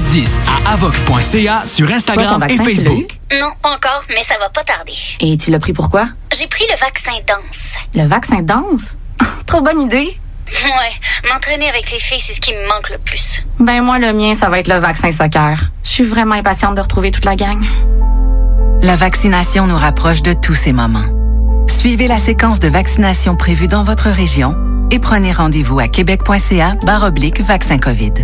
1010 à avoc.ca sur Instagram et Facebook. Non, pas encore, mais ça va pas tarder. Et tu l'as pris pourquoi? J'ai pris le vaccin danse. Le vaccin danse? Trop bonne idée. Ouais, m'entraîner avec les filles, c'est ce qui me manque le plus. Ben moi, le mien, ça va être le vaccin soccer. Je suis vraiment impatiente de retrouver toute la gang. La vaccination nous rapproche de tous ces moments. Suivez la séquence de vaccination prévue dans votre région et prenez rendez-vous à québec.ca oblique vaccin COVID.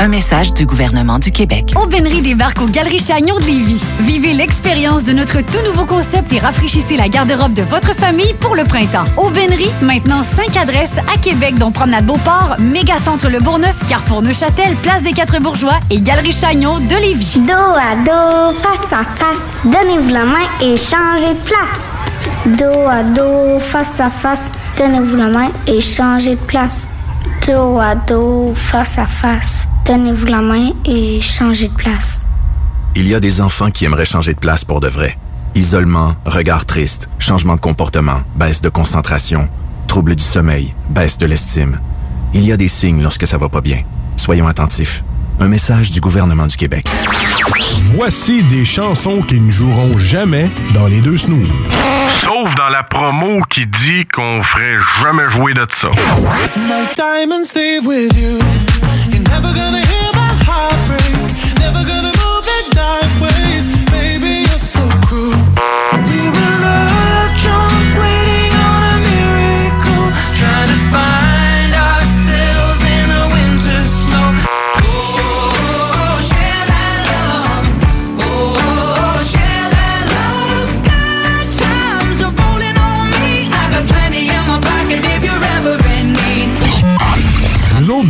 Un message du gouvernement du Québec. Aubainerie débarque aux Galeries Chagnon de Lévis. Vivez l'expérience de notre tout nouveau concept et rafraîchissez la garde-robe de votre famille pour le printemps. Aubainerie, maintenant 5 adresses à Québec, dont Promenade Beauport, Mégacentre Le Bourgneuf, Carrefour Neuchâtel, Place des Quatre Bourgeois et Galerie Chagnon de Lévis. Dos à dos, face à face, donnez-vous la main et changez de place. Dos à dos, face à face, donnez-vous la main et changez de place. Dos à dos, face à face, donnez-vous la main et changez de place. Il y a des enfants qui aimeraient changer de place pour de vrai. Isolement, regard triste, changement de comportement, baisse de concentration, trouble du sommeil, baisse de l'estime. Il y a des signes lorsque ça va pas bien. Soyons attentifs. Un message du gouvernement du Québec. Voici des chansons qui ne joueront jamais dans les deux snooze. Sauf dans la promo qui dit qu'on ferait jamais jouer de ça. My diamonds stay with you. You're never gonna hear my heart break. Never gonna move in dark ways. Baby, you're so cruel.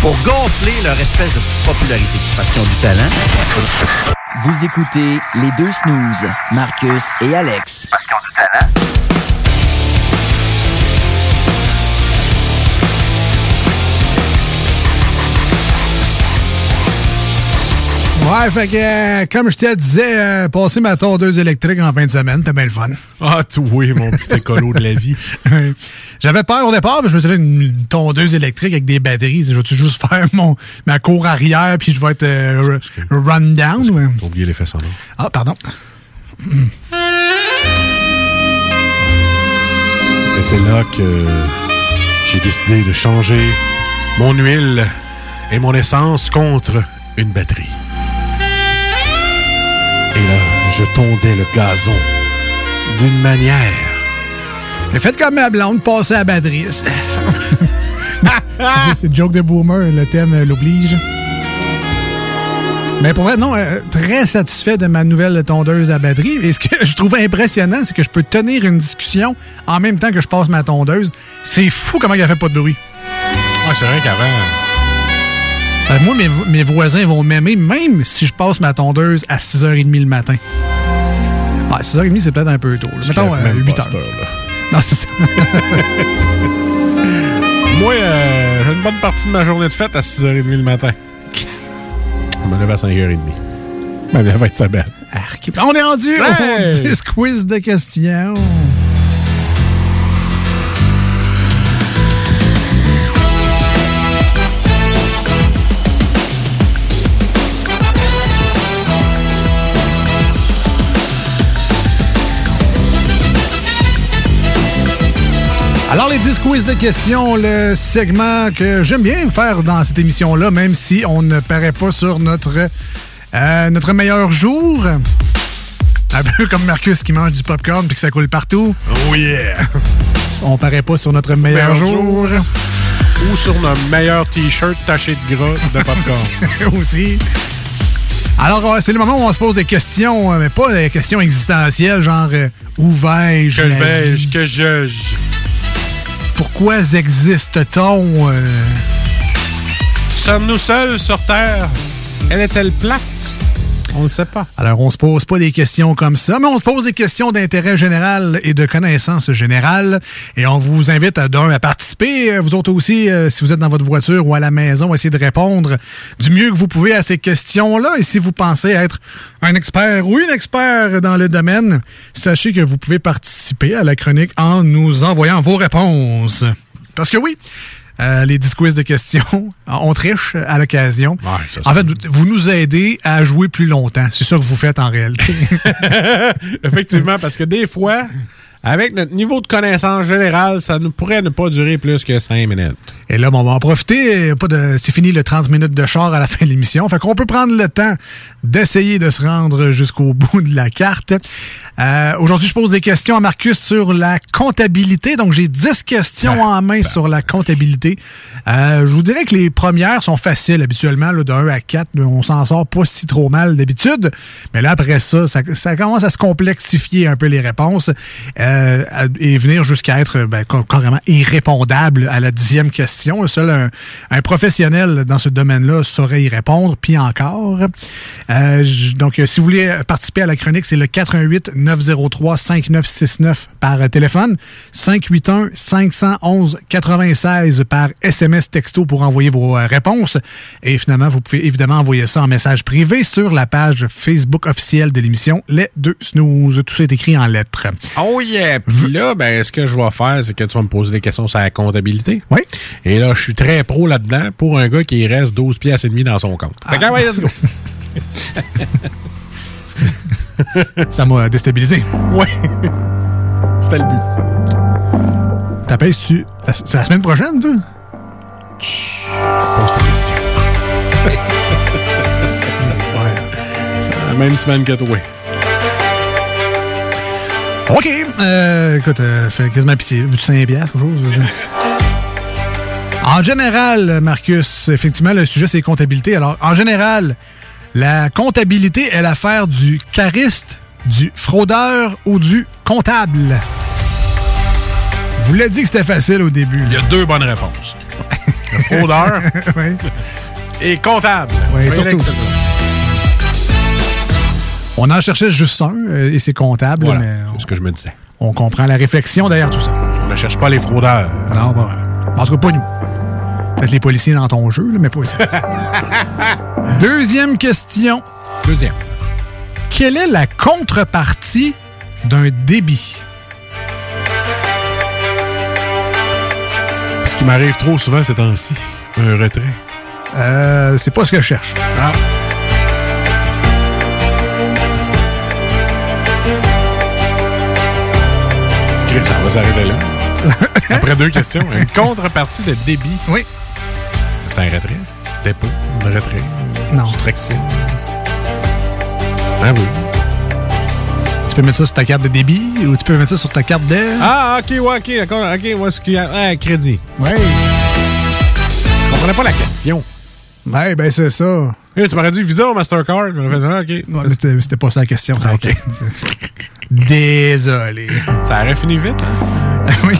Pour gonfler leur espèce de petite popularité, parce qu'ils ont du talent. Vous écoutez les deux snooze, Marcus et Alex. Ouais, fait que, euh, comme je te disais, euh, passer ma tondeuse électrique en fin de semaine, c'était bien le fun. Ah, tout oui, mon petit écolo de la vie. J'avais peur au départ, mais je me suis dit, une tondeuse électrique avec des batteries, je vais juste faire mon, ma cour arrière, puis je vais être euh, run down. ouais. J'ai oublié l'effet sonore. Ah, pardon. Et c'est là que j'ai décidé de changer mon huile et mon essence contre une batterie. Et là, je tondais le gazon d'une manière. Mais faites comme ma blonde, passer à la batterie. C'est le joke de boomer, le thème euh, l'oblige. Mais pour vrai, non, euh, très satisfait de ma nouvelle tondeuse à batterie. Et ce que je trouve impressionnant, c'est que je peux tenir une discussion en même temps que je passe ma tondeuse. C'est fou comment elle fait pas de bruit. Ouais, c'est vrai qu'avant. Fait que moi, mes, mes voisins vont m'aimer même si je passe ma tondeuse à 6h30 le matin. Ouais, 6h30, c'est peut-être un peu tôt. là. Mettons euh, même pas 8h. à cette heure-là. Non, c'est ça. Moi, euh, j'ai une bonne partie de ma journée de fête à 6h30 le matin. Je me lève à 5h30. Ma vie va être sa belle. On est rendu Hey! au 10 quiz de questions. 10 quiz de questions, le segment que j'aime bien faire dans cette émission-là, même si on ne paraît pas sur notre, euh, notre meilleur jour. Un peu comme Marcus qui mange du popcorn puis que ça coule partout. Oh yeah! On paraît pas sur notre meilleur, Meilleur jour. jour. Ou sur notre meilleur t-shirt taché de gras de popcorn. Aussi. Alors, euh, c'est le moment où on se pose des questions, euh, mais pas des questions existentielles, genre où vais-je? que vais-je, que je. Pourquoi existe-t-on? euh? Sommes-nous seuls sur Terre? Elle est-elle plate? On ne sait pas. Alors, on se pose pas des questions comme ça, mais on se pose des questions d'intérêt général et de connaissance générale. Et on vous invite à d'un à participer. Vous autres aussi, euh, si vous êtes dans votre voiture ou à la maison, essayez de répondre du mieux que vous pouvez à ces questions-là. Et si vous pensez être un expert ou une expert dans le domaine, sachez que vous pouvez participer à la chronique en nous envoyant vos réponses. Parce que oui, euh, les 10 quiz de questions, on triche à l'occasion. en fait, vous nous aidez à jouer plus longtemps. C'est ça que vous faites en réalité. Effectivement, parce que des fois, avec notre niveau de connaissance générale, ça ne pourrait ne pas durer plus que 5 minutes. Et là, bon, on va en profiter. Pas de, c'est fini le 30 minutes de char à la fin de l'émission. Fait qu'on peut prendre le temps d'essayer de se rendre jusqu'au bout de la carte. Euh, aujourd'hui, je pose des questions à Marcus sur la comptabilité. Donc, j'ai 10 questions en main sur la comptabilité. Euh, je vous dirais que les premières sont faciles habituellement, là, de 1 à 4. On s'en sort pas si trop mal d'habitude. Mais là, après ça, ça, ça commence à se complexifier un peu les réponses euh, et venir jusqu'à être ben, ca- carrément irrépondable à la dixième question. Seul un, un professionnel dans ce domaine-là saurait y répondre, puis encore. Euh, donc, euh, si vous voulez participer à la chronique, c'est le 88 903 5969 par euh, téléphone, 581 511 96 par SMS texto pour envoyer vos réponses. Et finalement, vous pouvez évidemment envoyer ça en message privé sur la page Facebook officielle de l'émission Les Deux Snooze. Tout ça est écrit en lettres. Oh yeah! Puis là, ben, ce que je vais faire, c'est que tu vas me poser des questions sur la comptabilité. Oui. Et là, je suis très pro là-dedans pour un gars qui reste 12 piastres et demi dans son compte. Fait que, ouais, let's go. Ça m'a déstabilisé. Ouais. C'était le but. T'appelles-tu... C'est la semaine prochaine, toi? Pose tes questions. même semaine que toi. OK. Euh, écoute, euh, fait quasiment pitié. Vu 5 piastres, quelque chose. En général, Marcus, effectivement, le sujet, c'est comptabilité. Alors, en général, la comptabilité est l'affaire du cariste, du fraudeur ou du comptable. Vous l'avez dit que c'était facile au début. Il y a deux bonnes réponses. Le fraudeur Oui. et comptable. Oui, surtout. On en cherchait juste un, euh, et c'est comptable, Voilà, c'est ce que je me disais. on comprend la réflexion derrière tout ça. On ne cherche pas les fraudeurs. Non, pas En tout cas, pas nous. Peut-être les policiers dans ton jeu, là, mais pas. Deuxième question. Deuxième. Quelle est la contrepartie d'un débit? Ce qui m'arrive trop souvent ces temps-ci. Un retrait. Euh, c'est pas ce que je cherche. Ah. Chris, on va s'arrêter là. Après deux questions. Une contrepartie de débit. Oui. C'est un retrait. c'est Dépôt. Un retrait? Non. Soustraction. Ah oui. Tu peux mettre ça sur ta carte de débit ou tu peux mettre ça sur ta carte de... Ah, ok, ouais, ok, d'accord. Ok, ouais, ce qu'il y a. Ah, crédit. Ouais. Je comprenais pas la question. Ouais, ben c'est ça. Eh, tu m'aurais dit Visa ou Mastercard? J'aurais fait, ah, ok. Ouais, C'était c'était pas ça la question. ça. Ok. Désolé. Ça aurait fini vite, hein? oui.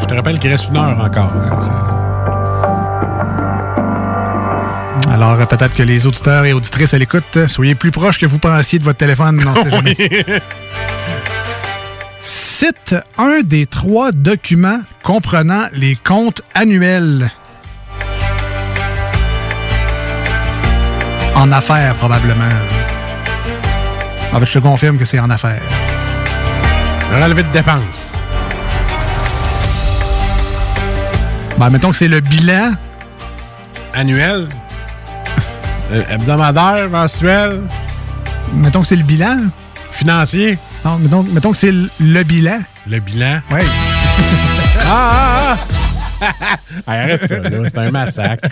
Je te rappelle qu'il reste une heure encore. hein. Alors, peut-être que les auditeurs et auditrices à l'écoute, soyez plus proches que vous pensiez de votre téléphone. Non, c'est jamais. Cite un des trois documents comprenant les comptes annuels. En affaires, probablement. En fait, je te confirme que c'est en affaires. Relevé de dépenses. Ben, mettons que c'est le bilan. Annuel. Euh, hebdomadaire, mensuel? Mettons que c'est le bilan. Financier? Non, mettons, mettons que c'est le, bilan. Le bilan? Oui. Ah, ah, ah! Hey, arrête ça, là. C'est un massacre.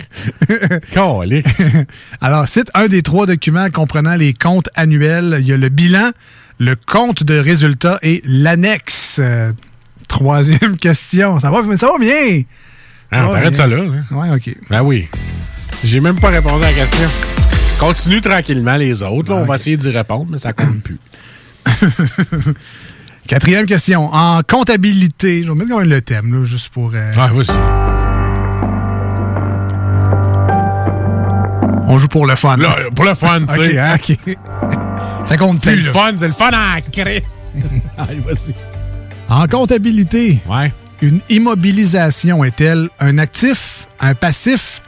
Colique. Alors, cite un des trois documents comprenant les comptes annuels. Il y a le bilan, le compte de résultats et l'annexe. Euh, troisième question. Ça va, mais ça va bien? Ah, on va t'arrête bien? ça là. hein? Ouais, OK. Ben oui. J'ai même pas répondu à la question. Continue tranquillement les autres. là. On va essayer d'y répondre, mais ça compte plus. Quatrième question. En comptabilité, je vais mettre quand même le thème, là, juste pour. euh, Ah, voici. On joue pour le fun. Là, pour le fun, tu sais. OK, hein? Ça compte C'est plus. le là. fun, c'est le fun à créer. Allez, vas-y. En comptabilité, Ouais. une immobilisation est-elle un actif, un passif,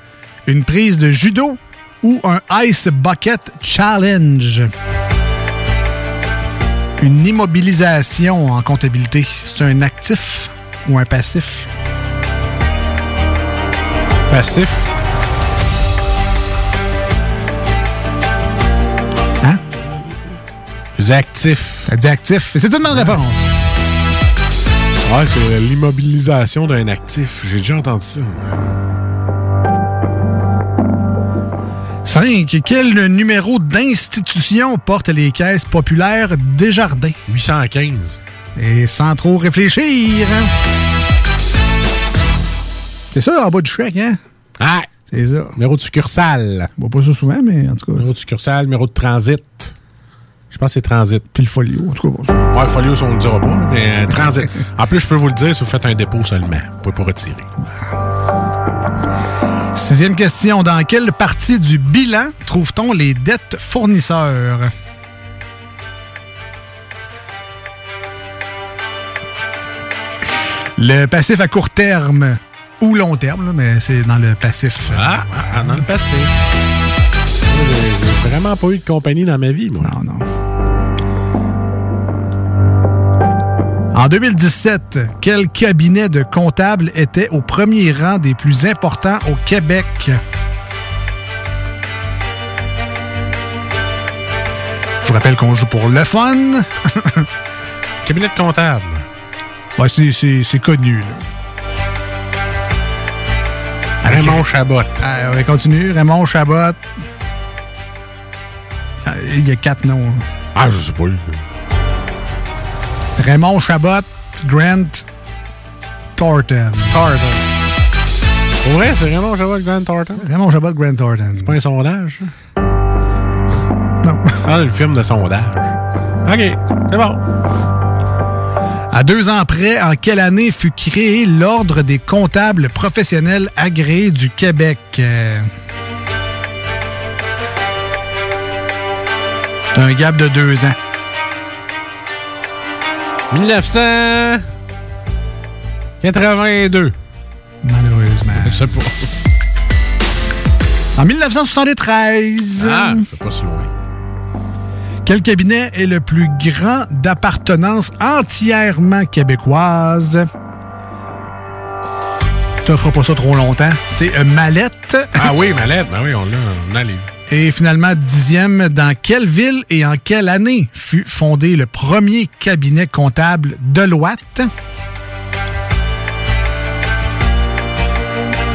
une prise de judo ou un Ice Bucket Challenge? Une immobilisation en comptabilité, c'est un actif ou un passif? Passif. Hein? Je dis actif. Dit actif. C'est une bonne réponse. Ouais, c'est l'immobilisation d'un actif. J'ai déjà entendu ça. 5. Quel numéro d'institution porte les caisses populaires Desjardins? 815. Et sans trop réfléchir. C'est ça en bas du Shrek, hein? Ah! C'est ça. Numéro de succursale. Bon, pas ça souvent, mais en tout cas. Numéro de succursale, numéro de transit. Je pense que c'est transit. Puis le folio, en tout cas. Ouais, le folio, ça, on ne le dira pas, mais euh, transit. En plus, je peux vous le dire si vous faites un dépôt seulement. Vous pouvez pas retirer. Sixième question. Dans quelle partie du bilan trouve-t-on les dettes fournisseurs? Le passif à court terme ou long terme, là, mais c'est dans le passif. Ah, ah, dans le passé. J'ai j'ai vraiment pas eu de compagnie dans ma vie, moi. Non, non. En 2017, quel cabinet de comptables était au premier rang des plus importants au Québec? Je vous rappelle qu'on joue pour le fun. Cabinet de comptable. Ouais, c'est- connu. Là. Raymond Chabot. Ah, on va continuer. Raymond Chabot. Ah, il y a quatre noms. Ah, je sais pas. Raymond Chabot, Grant Thornton. Thornton. Pour vrai, c'est Raymond Chabot, Grant Thornton? Raymond Chabot, Grant Thornton. C'est pas un sondage? ça? Non. Ah, le film de sondage. OK, c'est bon. À deux ans près, en quelle année fut créé l'Ordre des comptables professionnels agréés du Québec? Euh, C'est un gap de deux ans. 1982. Malheureusement. Je sais pas. En 1973. Ah, c'est pas si loin. Quel cabinet est le plus grand d'appartenance entièrement québécoise? T'offres pas ça trop longtemps. C'est euh, Mallette. Ah oui, Mallette. Ben oui, on l'a. On a les... Et finalement, dixième, dans quelle ville et en quelle année fut fondé le premier cabinet comptable Deloitte?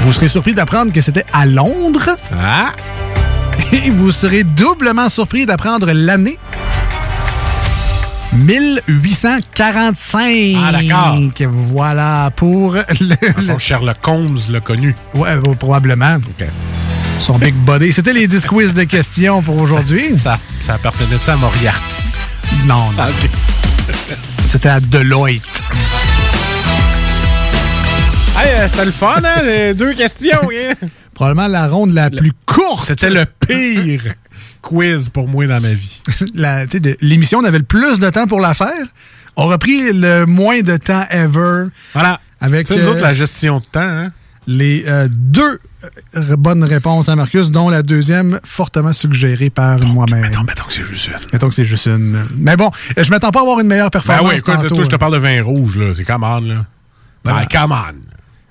Vous serez surpris d'apprendre que c'était à Londres. Ah! Et vous serez doublement surpris d'apprendre l'année. 1845. Ah, d'accord. Voilà, pour le... le... Sherlock Holmes l'a connu. Ouais, probablement. OK son big body. C'était les 10 quiz de questions pour aujourd'hui. Ça, ça appartenait ça à Moriarty? Non, non. Ah, okay. C'était à Deloitte. Hey, c'était le fun, hein? Les deux questions, hein? Probablement la ronde la plus courte. C'était le pire quiz pour moi dans ma vie. L'émission, on avait le plus de temps pour la faire. On a pris le moins de temps ever. Voilà. Avec C'est nous autres la gestion de temps, hein? Les euh, deux bonnes réponses à Marcus, dont la deuxième fortement suggérée par moi-même. Mettons, mettons que c'est juste une. Mettons que c'est juste une. Mais bon, je m'attends pas à avoir une meilleure performance. Ben oui, écoute, tantôt, toi, je te parle de vin rouge, là. C'est come on, là. Ben, ah, come on.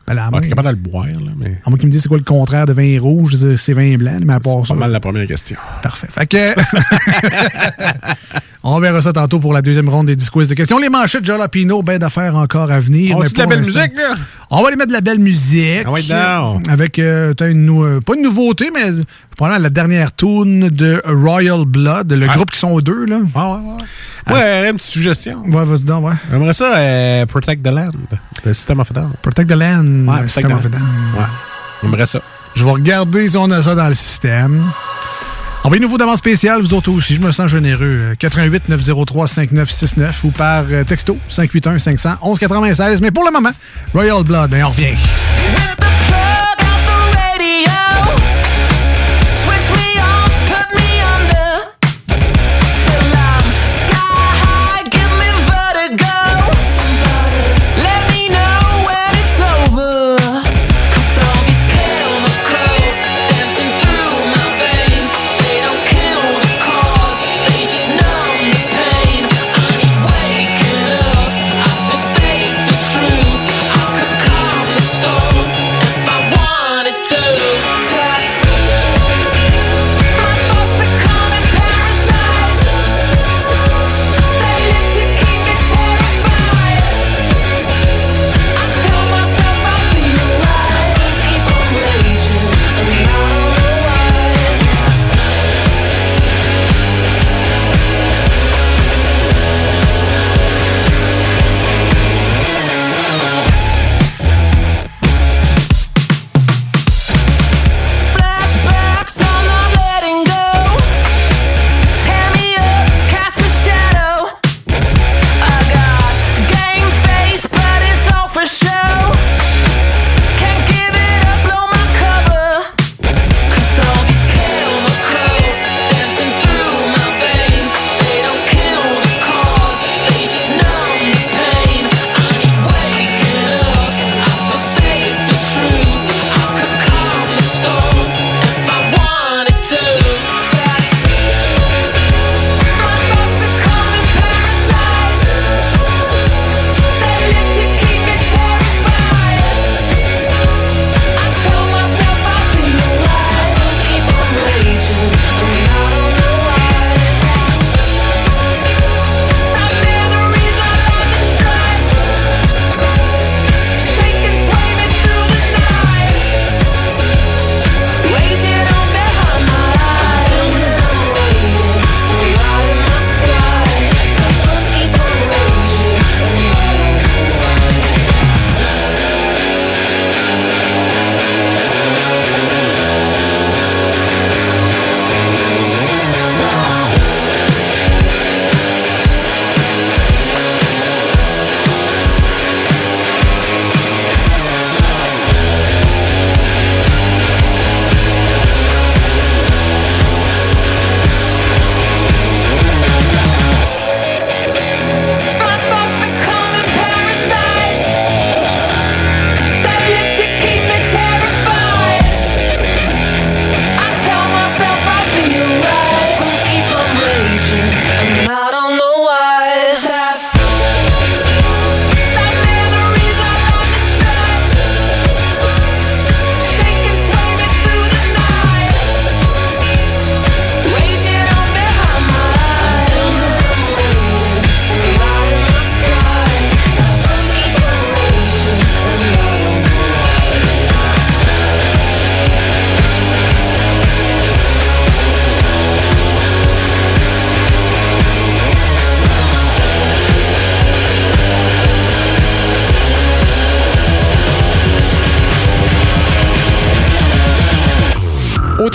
Ben là, Ah, T'es capable de le boire, là, mais. à moins qu'il me dise c'est quoi le contraire de vin rouge, c'est vin blanc, mais à part C'est ça. pas mal la première question. Parfait. Fait que. On verra ça tantôt pour la deuxième ronde des 10 quiz de questions. Les manchettes Jalapino, ben d'affaires encore à venir. On dit de la belle musique, là? On va aller mettre de la belle musique. Ah donc. Avec, euh, t'as une, euh, pas une nouveauté, mais probablement la dernière tune de Royal Blood, le Ah. groupe qui sont aux deux, là. Ah, ouais, ouais. Ouais, une petite suggestion. Ouais, vas-y donc, ouais. J'aimerais ça, euh, Protect the Land, le système of Down. Protect the Land. Ouais, System of. Down. Ouais. J'aimerais ça. Je vais regarder si on a ça dans le système. Envoyez-nous vos demandes spéciales, vous autres aussi. Je me sens généreux. Euh, 88 903 5969 ou par euh, texto 581 500 1196. Mais pour le moment, Royal Blood, ben, on revient.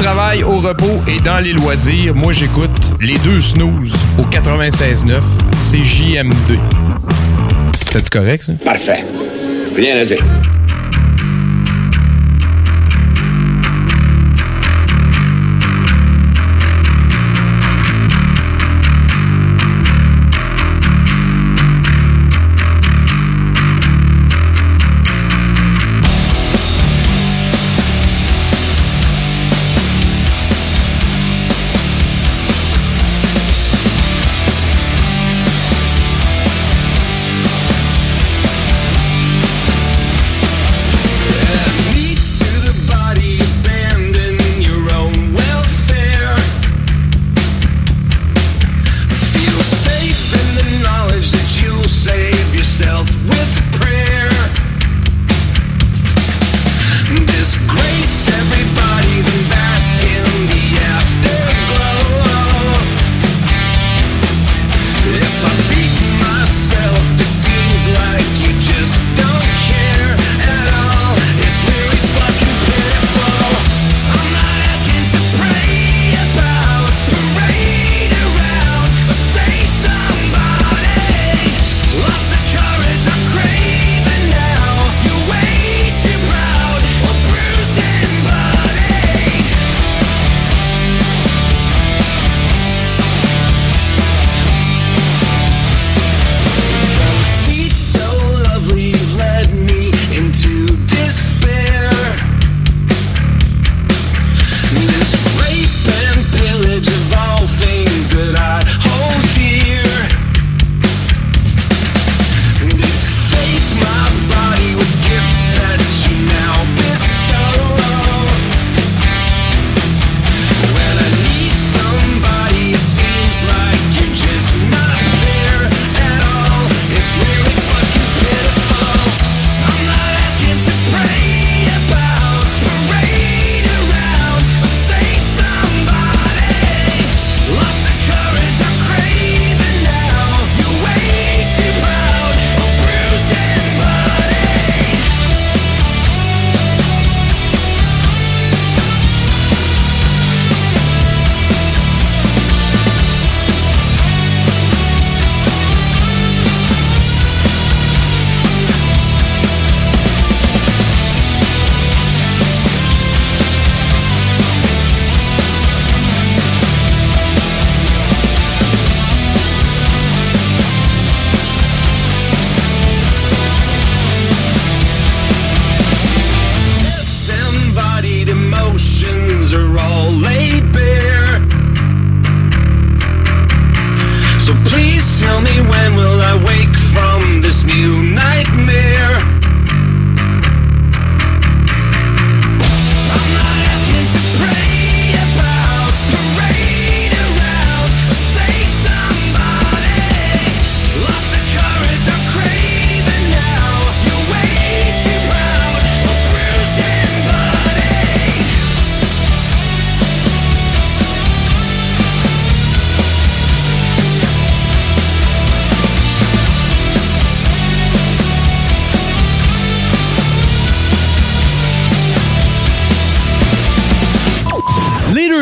Travail, au repos et dans les loisirs, moi j'écoute les deux snooze au 96.9, c'est JMD. C'est correct ça? Parfait. Rien à dire.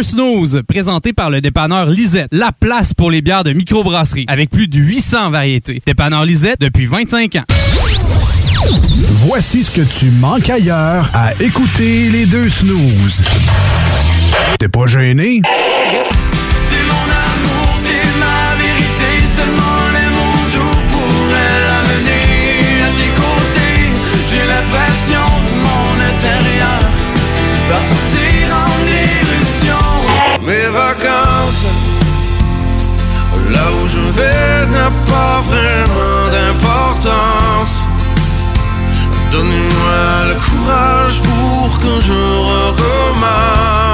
Snooze, présentés par le dépanneur Lisette, la place pour les bières de microbrasserie, avec plus de 800 variétés. Dépanneur Lisette depuis 25 ans. Voici ce que tu manques ailleurs à écouter les deux snooze. T'es pas gêné? T'es là où je vais, n'a pas vraiment d'importance. Donnez-moi le courage pour que je recommence.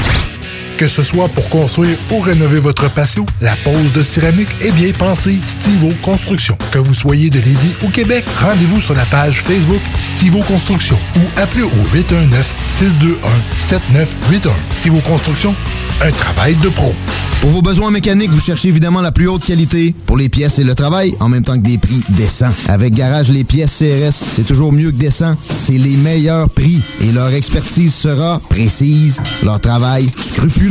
Que ce soit pour construire ou rénover votre patio, la pose de céramique est bien pensée Stivo Construction. Que vous soyez de Lévis ou Québec, rendez-vous sur la page Facebook Stivo Construction ou appelez au 819-621-7981. Stivo Construction, un travail de pro. Pour vos besoins mécaniques, vous cherchez évidemment la plus haute qualité pour les pièces et le travail, en même temps que des prix décents. Avec Garage Les Pièces CRS, c'est toujours mieux que décent. C'est les meilleurs prix et leur expertise sera précise, leur travail scrupuleux.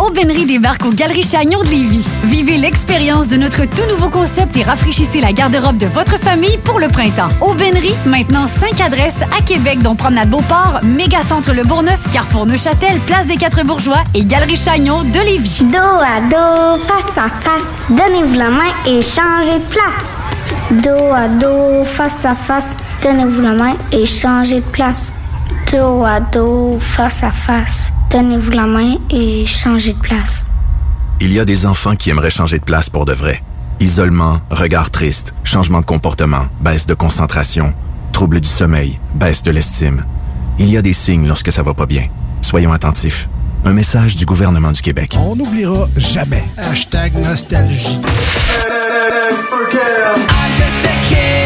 Aubainerie débarque aux Galeries Chagnon de Lévis. Vivez l'expérience de notre tout nouveau concept et rafraîchissez la garde-robe de votre famille pour le printemps. Aubainerie, maintenant 5 adresses à Québec, dont Promenade Beauport, Mégacentre Le Bourgneuf, Carrefour Neuchâtel, Place des Quatre Bourgeois et Galerie Chagnon de Lévis. Dos à dos, face à face, donnez-vous la main et changez de place. Dos à dos, face à face, donnez-vous la main et changez de place. Dos à dos, face à face, donnez-vous la main et changez de place. Il y a des enfants qui aimeraient changer de place pour de vrai. Isolement, regard triste, changement de comportement, baisse de concentration, trouble du sommeil, baisse de l'estime. Il y a des signes lorsque ça va pas bien. Soyons attentifs. Un message du gouvernement du Québec. On n'oubliera jamais. Hashtag nostalgie. Do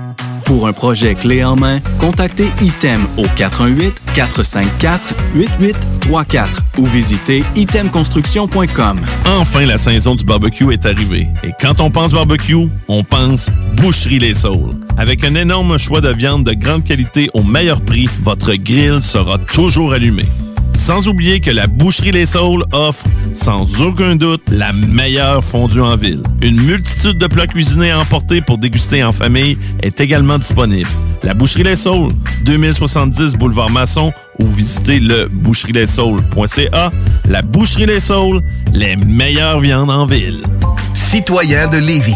Pour un projet clé en main, contactez ITEM au 418-454-8834 ou visitez itemconstruction.com. Enfin, la saison du barbecue est arrivée. Et quand on pense barbecue, on pense Boucherie Les Saules. Avec un énorme choix de viande de grande qualité au meilleur prix, votre grill sera toujours allumé. Sans oublier que la Boucherie Les Saules offre, sans aucun doute, la meilleure fondue en ville. Une multitude de plats cuisinés à emporter pour déguster en famille est également disponible. La Boucherie Les Saules, 2070 Boulevard Masson ou visitez le boucherieslessaules.ca. La Boucherie Les Saules, les meilleures viandes en ville. Citoyens de Lévis,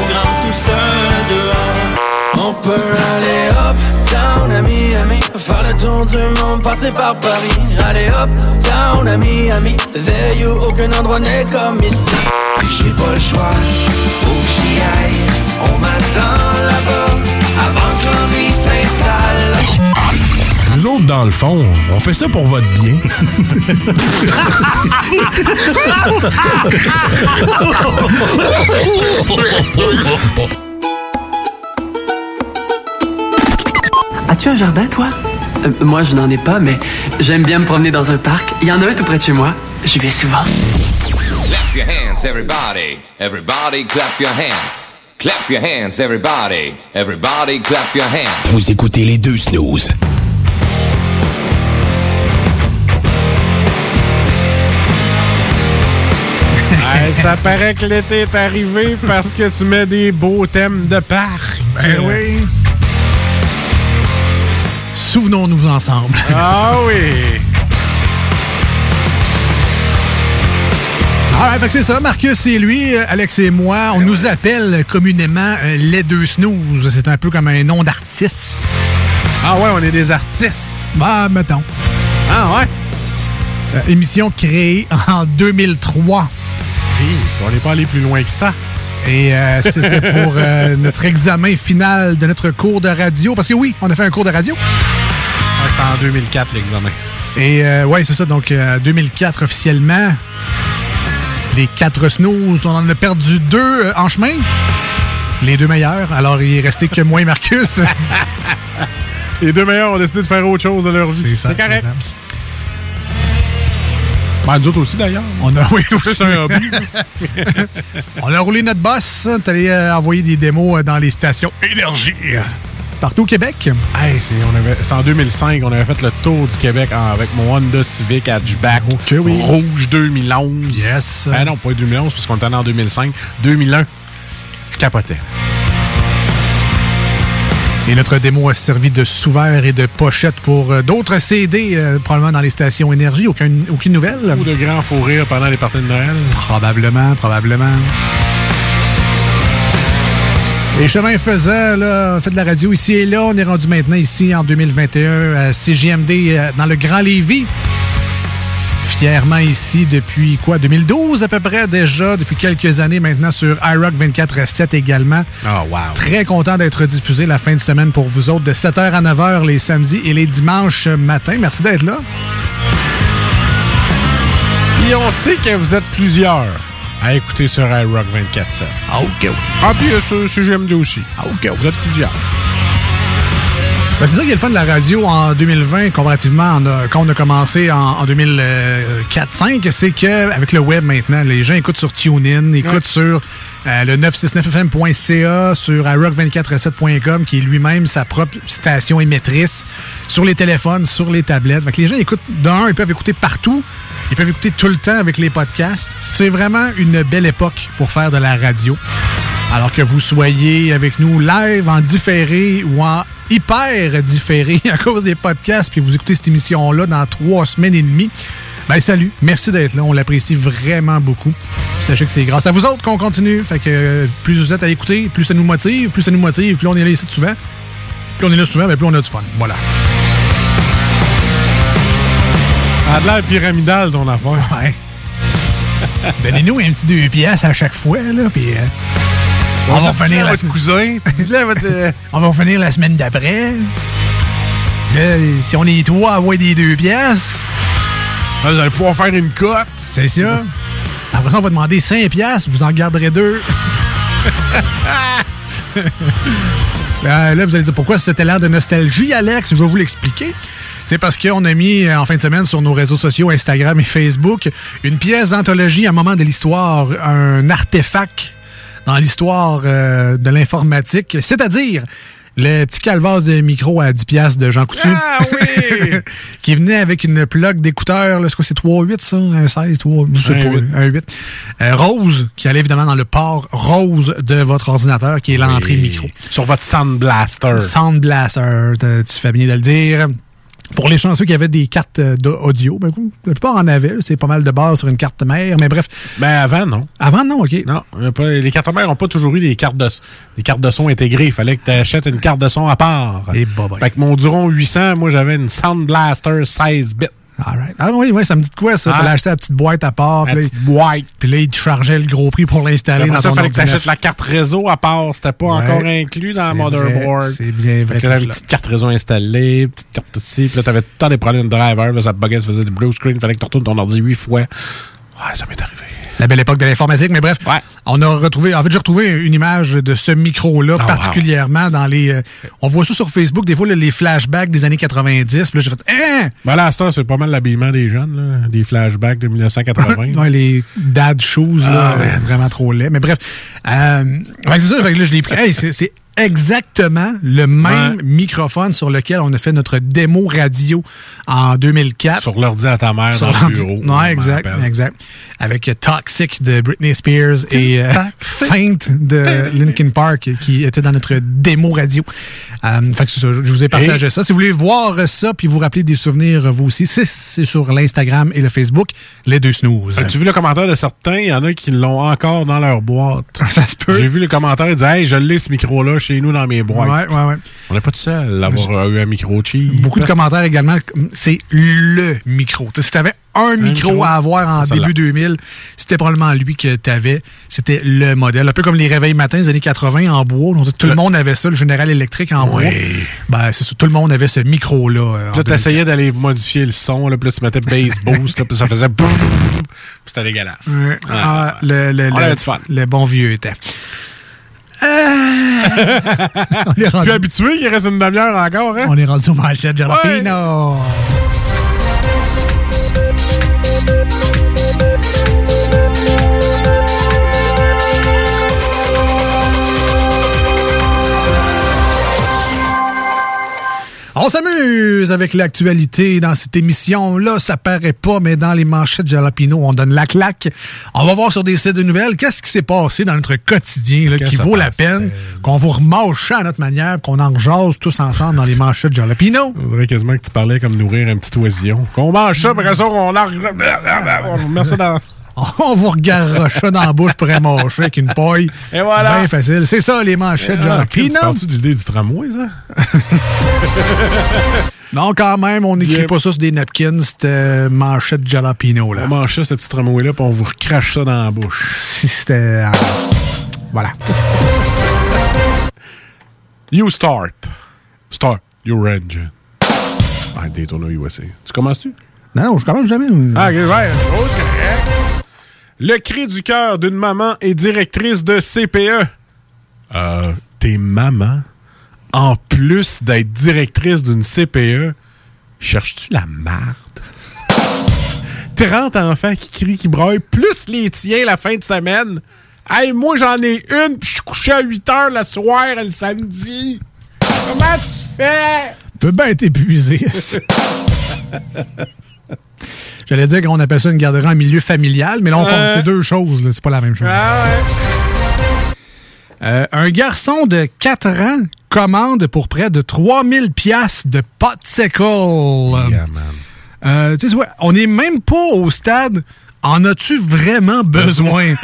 Monde, passer par Paris. Aller up, down à Miami, there you, aucun endroit n'est comme ici. J'ai pas le choix, faut que j'y aille. On m'attend là-bas, avant que l'ennui s'installe. Nous autres, dans le fond, on fait ça pour votre bien. As-tu un jardin, toi? Euh, Moi, je n'en ai pas, mais j'aime bien me promener dans un parc. Il y en a un tout près de chez moi. J'y vais souvent. Clap your hands, everybody. Everybody clap your hands. Clap your hands, everybody. Everybody clap your hands. Vous écoutez les deux snooze. Hey, ça paraît que l'été est arrivé parce que tu mets des beaux thèmes de parc. Ben oui. Souvenons-nous ensemble. Ah oui. Ah, fait que c'est ça, Marcus et lui, euh, Alex et moi, on nous appelle communément euh, les deux snooze. C'est un peu comme un nom d'artiste. Ah ouais, on est des artistes. Bah, mettons. Ah ouais? Euh, émission créée en 2003. Oui, on n'est pas allé plus loin que ça. Et euh, c'était pour euh, notre examen final de notre cours de radio. Parce que oui, on a fait un cours de radio. Ouais, C'était en 2004, l'examen. Et euh, ouais, c'est ça. Donc, euh, 2004 officiellement. Les quatre snooze, on en a perdu deux en chemin. Les deux meilleurs. Alors, il est resté que moi et Marcus. Les deux meilleurs ont décidé de faire autre chose de leur vie. C'est correct. Ben, nous autres aussi, d'ailleurs. On a, oui, aussi. un hobby. on a roulé notre boss. On est allé euh, envoyer des démos euh, dans les stations Énergie. Partout au Québec. Hey, c'est- en 2005, on avait fait le tour du Québec avec mon Honda Civic hatchback oui. rouge 2011. Yes. Ben non, pas 2011, puisqu'on était allé en 2005. 2001, je capotais. Et notre démo a servi de sous-verre et de pochette pour euh, d'autres CD, euh, probablement dans les stations Énergie. Aucune, aucune nouvelle? Ou de grands fous rires pendant les parties de Noël. Probablement, probablement. Et chemin faisant, là, on fait de la radio ici et là. On est rendu maintenant ici en 2021 à CGMD dans le Grand Lévis. Fièrement ici depuis quoi? 2012 à peu près déjà, depuis quelques années maintenant sur iRock 24-7 également. Oh, wow. Très content d'être diffusé la fin de semaine pour vous autres de 7h à 9h les samedis et les dimanches matin. Merci d'être là. Et on sait que vous êtes plusieurs à écouter sur iRock 24-7. Ah, OK, oui. Ah, puis euh, sur CGMD aussi. Ah, OK, Vous êtes plusieurs. Ben, c'est ça qui est le fun de la radio en 2020 comparativement en, euh, quand on a commencé en, en 2004-5, c'est qu'avec le web maintenant, les gens écoutent sur TuneIn, écoutent sur euh, le 969fm.ca, sur iRock247.com, qui est lui-même sa propre station émettrice, sur les téléphones, sur les tablettes. Fait que les gens écoutent d'un, ils peuvent écouter partout. Ils peuvent écouter tout le temps avec les podcasts. C'est vraiment une belle époque pour faire de la radio. Alors que vous soyez avec nous live, en différé ou en hyper différé à cause des podcasts, puis vous écoutez cette émission-là dans trois semaines et demie. Ben salut, merci d'être là, on l'apprécie vraiment beaucoup. Puis sachez que c'est grâce à vous autres qu'on continue. Fait que euh, plus vous êtes à écouter, plus ça nous motive, plus ça nous motive, plus on est là ici souvent. Plus on est là souvent, ben plus on a du fun. Voilà. A de l'air pyramidal, ton affaire. Ouais. Donnez-nous un petit deux pièces à chaque fois, là, puis... euh, on va finir votre cousin. Euh, On va finir la semaine d'après. Là, si on est trois à avoir des deux pièces. Vous allez pouvoir faire une cote. C'est ça. Après ça, on va demander 5 pièces, vous en garderez deux. Euh, là, vous allez dire pourquoi c'était l'air de nostalgie, Alex? Je vais vous l'expliquer. C'est parce qu'on a mis euh, en fin de semaine sur nos réseaux sociaux, Instagram et Facebook, une pièce d'anthologie à un moment de l'histoire, un artefact dans l'histoire euh, de l'informatique, c'est-à-dire le petit calvasse de micro à 10 pièces de Jean Coutu. Ah oui! qui venait avec une plug d'écouteurs, là, c'est quoi, c'est 3.8 ça? Un 16, 3, je sais pas, un 8. Euh, rose, qui allait évidemment dans le port rose de votre ordinateur, qui est l'entrée micro. Sur votre Sound Blaster. Sound Blaster, tu fais bien de le dire. Pour les chanceux qui avaient des cartes euh, d'audio, ben, la plupart en avaient. C'est pas mal de base sur une carte mère, mais bref. Ben avant, non. Avant, non, OK. Non, les cartes mères n'ont pas toujours eu des cartes de, des cartes de son intégrées. Il fallait que tu achètes une carte de son à part. Et bah, bah. Fait que mon Duron 800, moi, j'avais une Sound Blaster 16 bits. All right. Ah oui, oui, ça me dit de quoi, ça? Ah. Fallait acheter la petite boîte à part. La petite boîte. Puis là, il te chargeait le gros prix pour l'installer dans ça, ton il fallait que tu ordinateur. achètes la carte réseau à part. C'était pas Ouais. encore inclus dans C'est motherboard. c'est bien vrai, tout une petite carte réseau installée, petite carte ici. Puis là, t'avais temps des problèmes de driver. Là, ça buguait, ça faisait du blue screen. Fallait que tu retournes ton ordi huit fois. Ouais, ça m'est arrivé. La belle époque de l'informatique, mais bref, on a retrouvé, en fait, j'ai retrouvé une image de ce micro-là, Ah, particulièrement dans les. euh, on voit ça sur Facebook, des fois, là, les flashbacks des années 90. Puis là, j'ai fait, hein! Ben là, c'est pas mal l'habillement des jeunes, là. Des flashbacks de 1980. Ouais, les dad shoes, là, Ah, vraiment trop laid. Mais bref, euh, c'est ça, fait que là, je l'ai pris. Hey, c'est exactement le même microphone sur lequel on a fait notre démo radio en 2004. Sur l'ordi à ta mère Sur dans le bureau. je Ouais, exact, exact. Avec euh, Toxic de Britney Spears et euh, Faint de Linkin Park qui était dans notre démo radio. Euh, fait que c'est ça, je vous ai partagé ça. Si vous voulez voir ça puis vous rappeler des souvenirs vous aussi, c'est- sur l'Instagram et le Facebook, les deux snooze. As-tu vu le commentaire de certains? Il y en a qui l'ont encore dans leur boîte. Ça se peut. J'ai vu le commentaire, ils disaient Hey, je l'ai ce micro-là chez nous dans mes boîtes. Ouais, ouais, ouais. On n'est pas tout seul à avoir eu un micro cheap. Beaucoup de commentaires également. C'est le micro. T'sais, si tu avais un, micro, micro, à avoir en début là. 2000, c'était probablement lui que tu avais. C'était le modèle. Un peu comme les réveils matins des années 80 en bois. On dit tout le monde avait ça, le Général électrique en bois. Ben, c'est ça. Tout le monde avait ce micro-là. euh, là, 2004. t'essayais d'aller modifier le son, là, puis là, tu mettais bass boost, là, puis ça faisait c'était dégueulasse. Ouais. Ah, le, le, On le- avait du fun. le bon vieux temps. on est rendu, Plus habitué, il reste une demi-heure encore, hein? on est rendu au manchette Jalapeno. On s'amuse avec l'actualité dans cette émission-là. Ça paraît pas, mais dans les manchettes Jalapino, on donne la claque. On va voir sur des sites de nouvelles qu'est-ce qui s'est passé dans notre quotidien là, qui que vaut la peine, qu'on vous remâche à notre manière, qu'on en jase tous ensemble dans les manchettes Jalapino. On dirait quasiment que tu parlais comme nourrir un petit oisillon. Qu'on mange ça, puis après ça, on en... On met ça dans... On vous regarde ça dans la bouche pour mâcher avec une paille. Et voilà. Bien facile. C'est ça, les manchettes Ah, Tu Jalapino. parles-tu de l'idée du tramway, ça? Non, quand même, on n'écrit pas ça sur des napkins, c'était manchette Jalapino. Là. On ça, ce petit tramway-là, puis on vous recrache ça dans la bouche. Si c'était... euh, Voilà. You start. Start your engine. Ah, Daytona USA. Tu commences-tu? Non, non, je commence jamais. Ah, ok, ouais. Oh, correct. Le cri du cœur d'une maman et directrice de CPE. Euh, t'es maman, en plus d'être directrice d'une CPE, cherches-tu la marde? 30 enfants qui crient, qui braillent, plus les tiens la fin de semaine. Hey, moi, j'en ai une, puis je suis couché à 8 heures le soir, le samedi. Comment tu fais? peut bien être épuisé. J'allais dire qu'on appelle ça une garderie en milieu familial, mais là, on compte- c'est deux choses. là. C'est pas la même chose. Ah Euh, un garçon de 4 ans commande pour près de 3000 pièces de popsicle. Euh, sais, ouais, on n'est même pas au stade en as-tu vraiment besoin?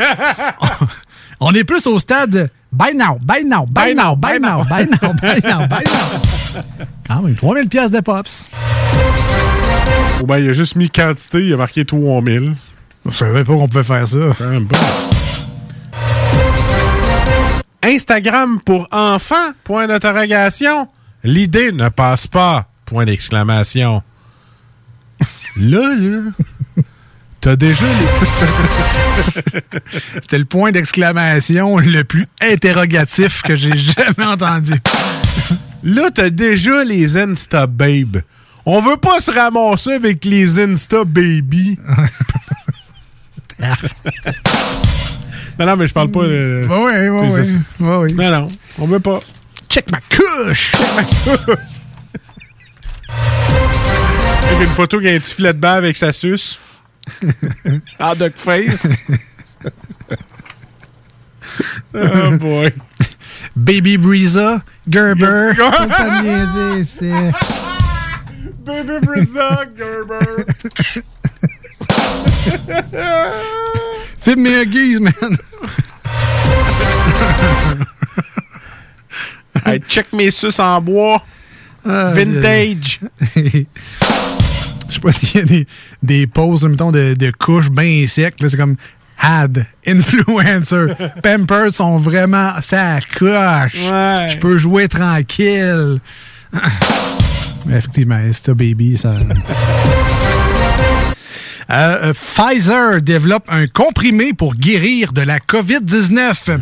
on est plus au stade buy now, buy now, buy now, buy now, buy now, buy now, buy now. Ah, mais 3000 pièces de pops. Ou ben, il a juste mis quantité, il a marqué 3000. Je savais pas qu'on pouvait faire ça. Instagram pour enfants? Point d'interrogation. L'idée ne passe pas. Point d'exclamation. Là, là. T'as déjà les. C'était le point d'exclamation le plus interrogatif que j'ai jamais entendu. Là, t'as déjà les Insta Babe. On veut pas se ramasser avec les Insta Baby. non, non, mais je parle pas. ouais, C'est ouais. ça. ouais, ouais. Non, non, on veut pas. Check ma couche! Avec une photo qui a un petit filet de bave avec sa suce. en duck face. oh boy. Baby Breeza, Gerber. C'est- Baby Brisa Gerber. Filme-moi un guise, man. hey, check mes suces en bois. Ah, Vintage. Je sais pas s'il y a des, des poses, mettons, de, de couches bien secs. là, C'est comme had, influencer. Pampers sont vraiment ça coche. Je peux jouer tranquille. Effectivement, Insta Baby, ça. Euh, euh, Pfizer développe un comprimé pour guérir de la COVID-19.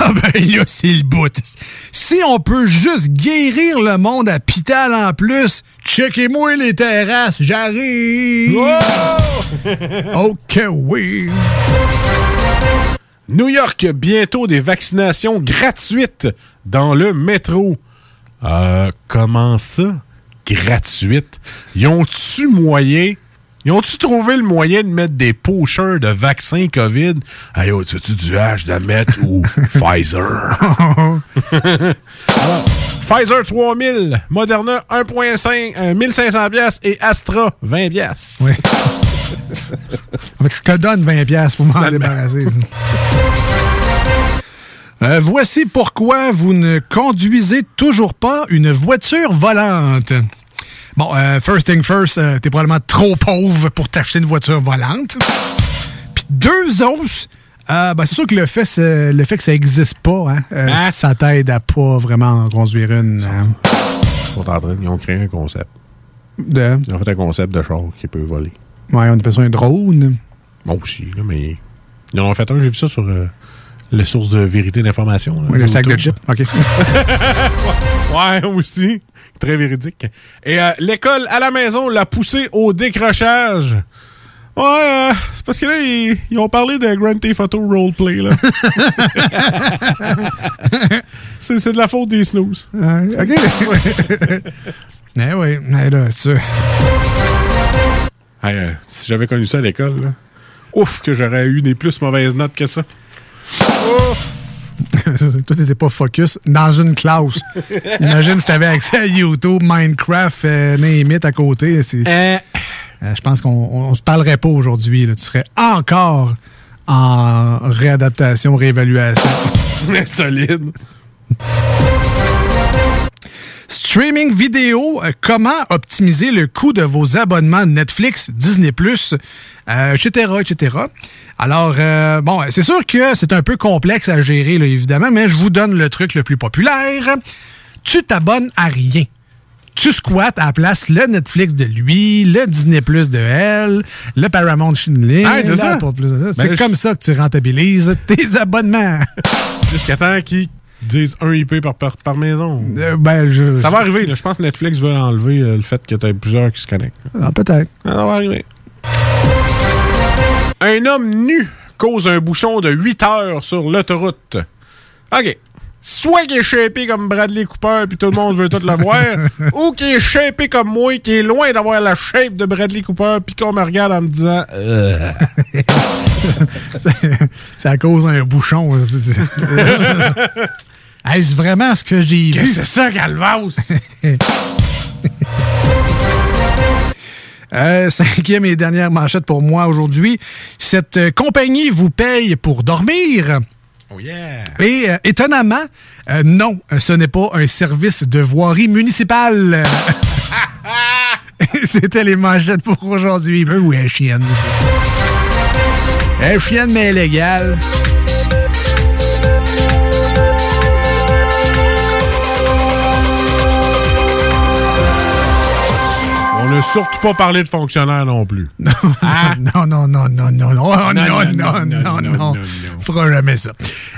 Ah ben là, c'est le bout. Si on peut juste guérir le monde à Pital en plus, checkez-moi les terrasses, j'arrive. ok, oui. New York, bientôt des vaccinations gratuites dans le métro. Euh, comment ça? Gratuite? Ils ont-tu moyen? Ils ont-tu trouvé le moyen de mettre des pocheurs de vaccins COVID? Hey, oh, tu veux-tu du H de mettre ou Pfizer? Alors, Pfizer 3000, Moderna 1.5, euh, 1500 pièces et Astra 20 pièces. Oui. Fait que je te donne 20$ piastres pour m'en débarrasser. Euh, voici pourquoi vous ne conduisez toujours pas une voiture volante. Bon, euh, first thing first, euh, t'es probablement trop pauvre pour t'acheter une voiture volante. Puis deux autres, euh, ben, c'est sûr que le fait, le fait que ça existe pas, hein, euh, Hein? ça t'aide à pas vraiment en conduire une. hein. Ils ont créé un concept. De- Ils ont fait un concept de char qui peut voler. ouais, on appelle ça un drone. Moi aussi, là, mais. Ils en ont fait un, j'ai vu ça sur le source de vérité d'information. Oui, le sac de chips. OK. ouais, aussi. Très véridique. Et euh, l'école à la maison l'a poussé au décrochage. Ouais, euh, c'est parce que là, ils, ils ont parlé de Grand Theft Auto Roleplay, là. c'est c'est de la faute des snooze. OK. Eh oui, eh là. Hey, euh, si j'avais connu ça à l'école, là, ouf, que j'aurais eu des plus mauvaises notes que ça. Toi, t'étais pas focus dans une classe. Imagine si t'avais accès à YouTube, Minecraft, euh, name it à côté. c'est- Euh, je pense qu'on on, on se parlerait pas aujourd'hui. Tu serais encore en réadaptation, réévaluation. Solide. Streaming vidéo, euh, comment optimiser le coût de vos abonnements Netflix, Disney+, euh, etc., etc. Alors, euh, bon, c'est sûr que c'est un peu complexe à gérer, là, évidemment, mais je vous donne le truc le plus populaire. Tu t'abonnes à rien. Tu squattes à la place le Netflix de lui, le Disney Plus de elle, le Paramount Ah, c'est ça. Ben, C'est comme ça que tu rentabilises tes abonnements. Jusqu'à temps qu'ils disent un IP par, par, par maison. Euh, ben, je- Ça va arriver, là. Je pense que Netflix veut enlever euh, le fait que tu plusieurs qui se connectent. Ah, peut-être. Ça va arriver. Un homme nu cause un bouchon de 8 heures sur l'autoroute. OK. soit qui est shapé comme Bradley Cooper puis tout le monde veut tout le voir, ou qui est shapé comme moi, qui est loin d'avoir la shape de Bradley Cooper puis qu'on me regarde en me disant euh. C'est à cause d'un bouchon. Est-ce vraiment ce que j'ai vu? Qu'est-ce que c'est ça, Galvas? Euh, cinquième et dernière manchette pour moi aujourd'hui. Cette euh, compagnie vous paye pour dormir. Oh yeah! Et euh, étonnamment, non, ce n'est pas un service de voirie municipale. C'était les manchettes pour aujourd'hui. Ben oui. Elle chienne, mais légale. Surtout pas parlé de fonctionnaire non plus. Non, non, non, non, non, non, non, Oh, non, non, non, non, non, fera jamais ça.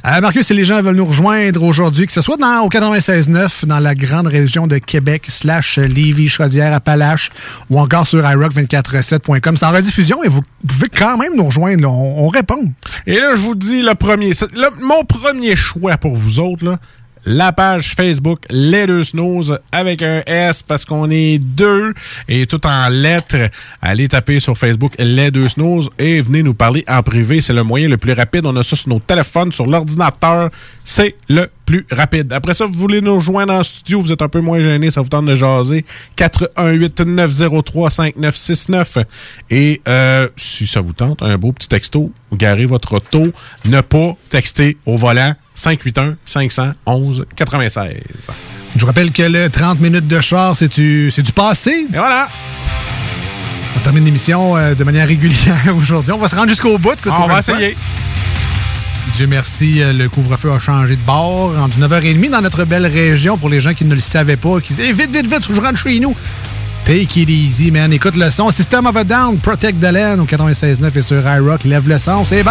Euh, Marcus, si les gens veulent nous rejoindre aujourd'hui, que ce soit dans, au 96.9, dans la grande région de Québec, slash Lévis, Chaudière, Appalaches, ou encore sur iRock247.com, c'est en rediffusion et vous pouvez quand même nous rejoindre. là. On, on répond. Et là, je vous dis le premier. le- mon premier choix pour vous autres, là, la page Facebook Les Deux Snooze avec un S parce qu'on est deux et tout en lettres. Allez taper sur Facebook Les Deux Snooze et venez nous parler en privé. C'est le moyen le plus rapide. On a ça sur nos téléphones, sur l'ordinateur. C'est le plus rapide. Après ça, vous voulez nous rejoindre en studio, vous êtes un peu moins gêné, ça vous tente de jaser. 418-903-5969. Et euh, si ça vous tente, un beau petit texto, vous garez votre auto. Ne pas texter au volant 581-511-96. Je vous rappelle que le 30 minutes de char, c'est du, c'est du passé. Et voilà! On termine l'émission euh, de manière régulière aujourd'hui. On va se rendre jusqu'au bout. On va fois. Dieu merci, euh, le couvre-feu a changé de bord. Rendu 9h30 dans notre belle région pour les gens qui ne le savaient pas, qui disaient vite, vite, vite, que je rentre chez nous. Take it easy, man. Écoute le son. System of a Down, Protect the Land au 96.9 et sur iRock. Lève le son, c'est bon.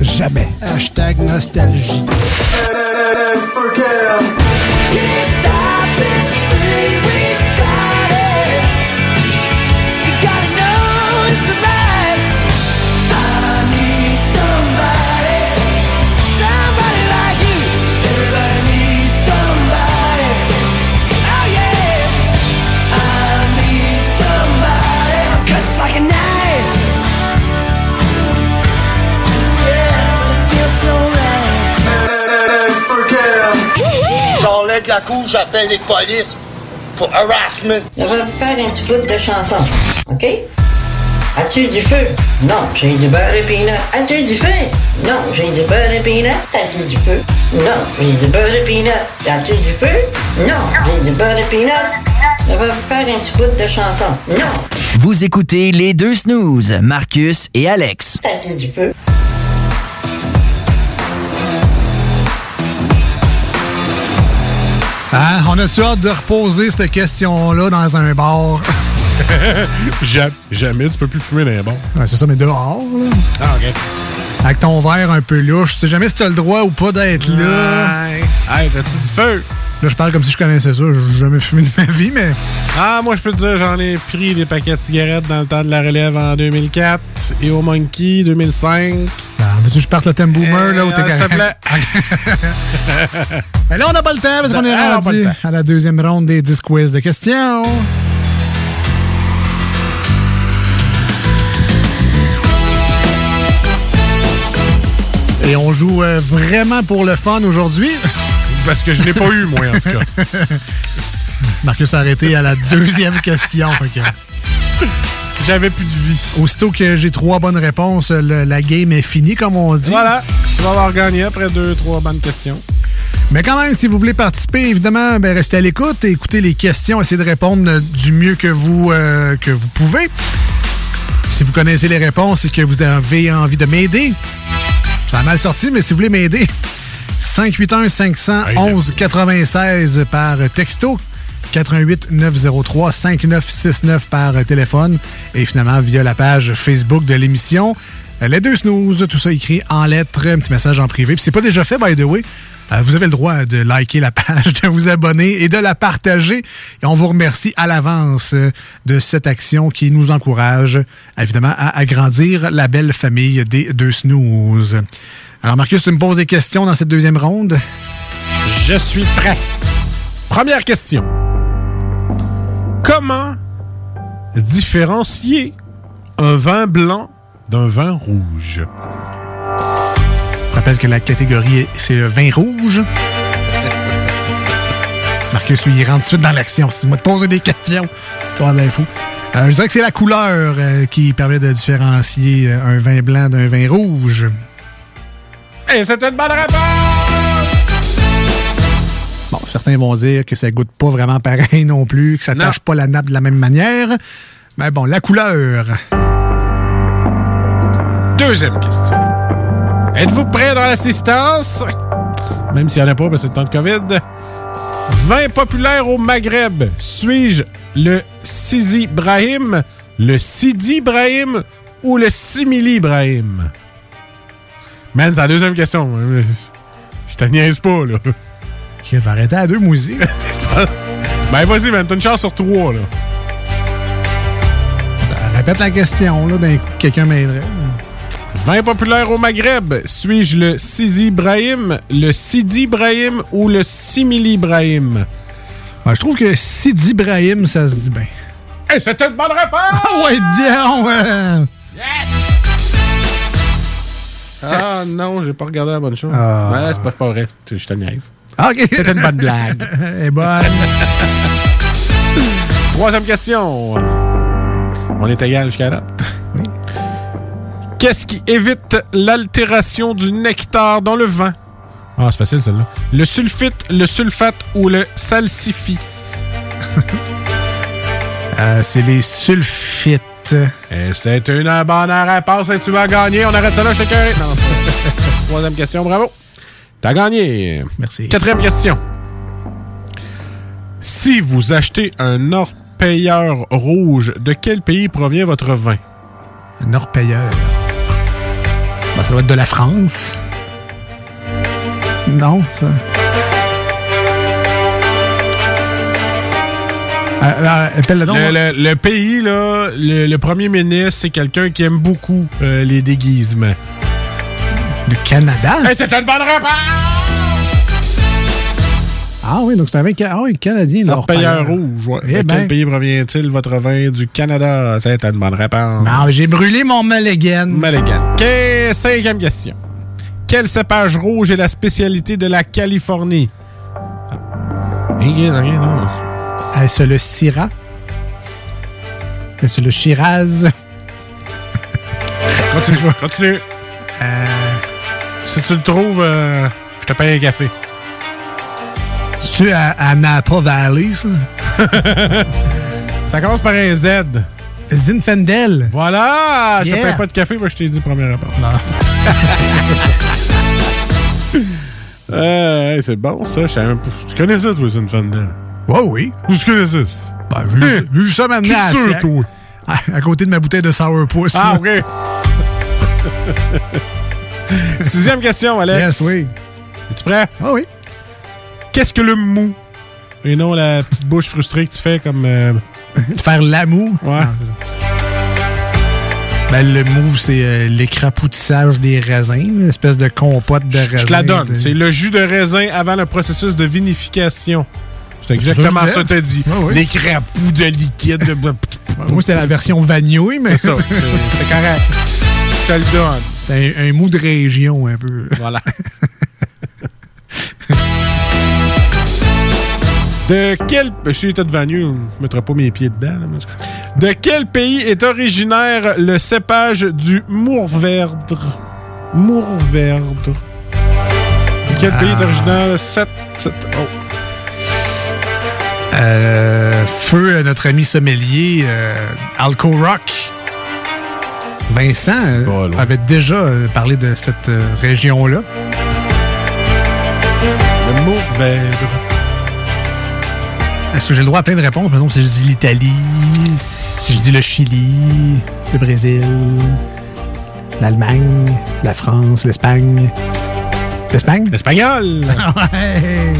Jamais. Hashtag nostalgie. J'enlève la couche, j'appelle les polices pour harassment. Je vais vous faire un petit bout de chanson, OK? As-tu du feu? Non, j'ai du beurre et peanut. As-tu du feu? Non, j'ai du beurre et peanut. As-tu du feu? Non, j'ai du beurre et peanut. As-tu du feu? Non, j'ai du beurre et peanut. Je vais vous faire un petit bout de chanson. Non, Vous écoutez les deux snooze, Marcus et Alex. t'as-tu du feu? Ah, on a-tu hâte de reposer cette question-là dans un bar? jamais, jamais, tu peux plus fumer dans bars. Ouais, c'est ça, mais dehors, là. Ah, OK. Avec ton verre un peu louche. Tu sais jamais si t'as le droit ou pas d'être là. Hey, t'as-tu du feu? Là, je parle comme si je connaissais ça. J'ai jamais fumé de ma vie, mais. Ah, moi, je peux te dire, j'en ai pris des paquets de cigarettes dans le temps de la relève en 2004 et au Monkey 2005. Ah, veux-tu que je parte le thème boomer, là, où t'es Euh, S'il te plaît. Mais là, on n'a pas le temps parce qu'on est Ah, rendu à la deuxième ronde des 10 quiz de questions. Et on joue euh, vraiment pour le fun aujourd'hui. Parce que je l'ai pas eu, moi, en tout cas. Marcus a arrêté à la deuxième question. que- j'avais plus de vie. Aussitôt que j'ai trois bonnes réponses, le- la game est finie, comme on dit. Voilà, tu vas avoir gagné après deux, trois bonnes questions. Mais quand même, si vous voulez participer, évidemment, ben, restez à l'écoute et écoutez les questions, essayez de répondre du mieux que vous, euh, que vous pouvez. Si vous connaissez les réponses et que vous avez envie de m'aider, ça a mal sorti, mais si vous voulez m'aider, 581 511 96 par texto. 88 903 5969 par téléphone et finalement via la page Facebook de l'émission. Euh, Les deux snooze, tout ça écrit en lettres, un petit message en privé. Puis c'est pas déjà fait, by the way. Euh, vous avez le droit de liker la page, de vous abonner et de la partager. Et on vous remercie à l'avance euh, de cette action qui nous encourage, évidemment, à agrandir la belle famille des deux snooze. Alors, Marcus, tu me poses des questions dans cette deuxième ronde? Je suis prêt. Première question. Comment différencier un vin blanc d'un vin rouge? Je rappelle que la catégorie, est- c'est le vin rouge. Marcus, lui, il rentre tout de suite dans l'action. Si tu vas te poser des questions, tu vas avoir de l'info. Euh, je dirais que c'est la couleur euh, qui permet de différencier euh, un vin blanc d'un vin rouge. Et c'est une bonne réponse! Bon, certains vont dire que ça goûte pas vraiment pareil non plus, que ça tâche pas la nappe de la même manière. Mais bon, la couleur. Deuxième question. Êtes-vous prêt dans l'assistance? Même s'il n'y en a pas, parce que c'est le temps de COVID. Vin populaire au Maghreb. Suis-je le Sidi Brahim, le Sidi Brahim ou le Simili Brahim? Man, c'est la deuxième question. Je te niaise pas, là. Ok, je vais arrêter à deux musiques. ben, vas-y, man, t'as une chance sur trois, là. Répète la question, là, d'un coup, quelqu'un m'aiderait. Vin populaire au Maghreb. Suis-je le Sidi Brahim, le Sidi Brahim ou le Simili Brahim? Ben, je trouve que Sidi Brahim, ça se dit bien. Et c'est une bonne réponse! Ah ouais, dis-donc, euh. Ah non, j'ai pas regardé la bonne chose. Ah. Ouais, c'est pas, pas vrai, je te niaise. Ah, OK. C'était une bonne blague. Est bonne. Troisième question. On est égal jusqu'à là. Qu'est-ce qui évite l'altération du nectar dans le vin? Ah, c'est facile celle-là. Le sulfite, le sulfate ou le salsifis? Euh, c'est les sulfites. C'est une bonne réponse et tu vas gagner. On arrête ça là, je. Non, Troisième question, bravo. T'as gagné. Merci. Quatrième question. Si vous achetez un orpailleur rouge, de quel pays provient votre vin? Un orpailleur. Ben, ça doit être de la France. Non, ça. Euh, euh, appelle-le donc. Le, le- le pays, là, le, le premier ministre, c'est quelqu'un qui aime beaucoup euh, les déguisements. Le Canada? Hey, c'est une bonne réponse! Ah oui, donc c'est un vin ca- ah oui, canadien. L'orpailleur l'orpailleur. rouge, ouais. Eh de ben. quel pays provient-il votre vin? Du Canada? C'est une bonne réponse. Non, j'ai brûlé mon Mulligan. Mulligan. Que- Cinquième question. Quel cépage rouge est la spécialité de la Californie? Ingrid, rien, non. Est-ce le Syrah? Est-ce le Shiraz? Continue, continue. Euh, Si tu le trouves, euh, je te paye un café. C'est-tu à, à Napa Valley, ça? Ça commence par un Z. Zinfandel. Voilà! Je te Yeah. paye pas de café, moi je t'ai dit première réponse. Euh, hey, c'est bon ça, je. Tu connais ça, toi, Zinfandel? Ouais, oui. Ça? Ben, j'ai vu- j'ai vu ça maintenant. à sûr, toi? À, à côté de ma bouteille de sourpuss. Ah, là. ok. Sixième question, Alex. Yes, oui. Es-tu prêt? Ah oui. Qu'est-ce que le mou? Et non la petite bouche frustrée que tu fais comme. euh, faire l'amour? Ouais. Non. Ben, le mou, c'est euh, l'écrapoutissage des raisins, une espèce de compote de raisins. Je te la donne. C'est le jus de raisin avant le processus de vinification. C'est exactement ça que disais. t'as dit. Ouais, ouais. Des crapous de liquide. de- Moi, c'était la version vanille, mais C'est ça. C'est correct. Je te le donne. c'était un, un mou de région, un peu. Voilà. De quel. Je suis de Vanu, je ne mettrai pas mes pieds dedans. là, De quel pays est originaire le cépage du Mourvèdre? Mourvèdre. De quel pays est originaire le 7... oh. Euh, feu à notre ami sommelier euh, Alco Rock. Vincent euh, avait déjà parlé de cette région-là. Le Mourvèdre. Est-ce que j'ai le droit à plein de réponses? Par exemple, si je dis l'Italie, si je dis le Chili, le Brésil, l'Allemagne, la France, l'Espagne. L'Espagne? L'espagnol! ouais!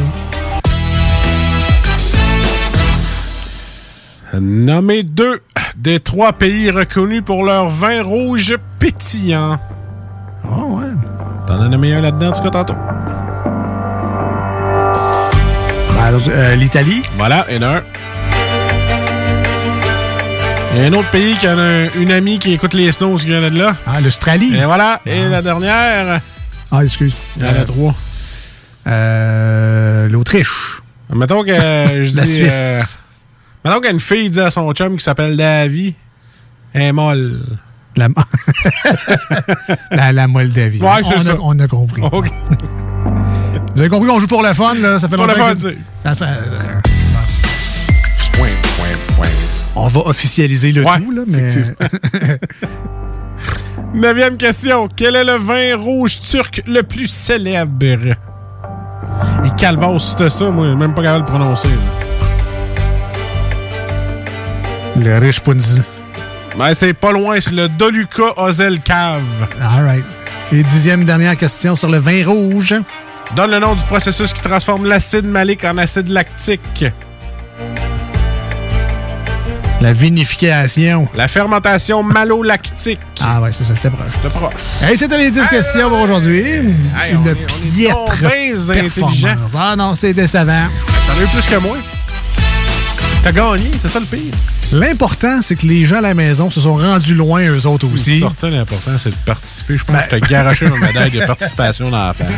Nommez deux des trois pays reconnus pour leur vin rouge pétillant. Oh, ouais. T'en as nommé un là-dedans, tu tantôt? Ben, euh, L'Italie? Voilà, et un. Il y a un autre pays qui a un- une amie qui écoute les snows qui vient de là. Ah, l'Australie. Et voilà. Et la dernière. Ah, excuse. Il y en a trois. Euh, L'Autriche. Mettons que euh, je La dis. Suisse. Mettons qu'une fille dit à son chum qui s'appelle Davy. Elle est molle. La, la, la Moldavie. Ouais, c'est on, ça. A, on a compris. Vous avez compris qu'on joue pour le fun, là? Ça fait Pour le longtemps fun, que tu sais. ça- ça- Point, point, point. On va officialiser le Ouais, tout, là, mais... Neuvième question. Quel est le vin rouge turc le plus célèbre? Et Calvas, c'était ça, moi, même pas capable de le prononcer. Le riche Punzi. Mais c'est pas loin, c'est le Doluca Ozelcave. All right. Et dixième dernière question sur le vin rouge. Donne le nom du processus qui transforme l'acide malique en acide lactique. La vinification. La fermentation malolactique. Ah ouais, c'est ça, j'étais proche. J'étais proche. Hey, c'était les 10 questions pour aujourd'hui. Hey, Une piètre performance. Ah non, c'est décevant. T'en as eu plus que moi. T'as gagné, c'est ça le pire. L'important, c'est que les gens à la maison se sont rendus loin, eux autres aussi. Sortant, l'important, c'est de participer. Je pense Ben- que t'as garoché ma médaille de participation dans la face.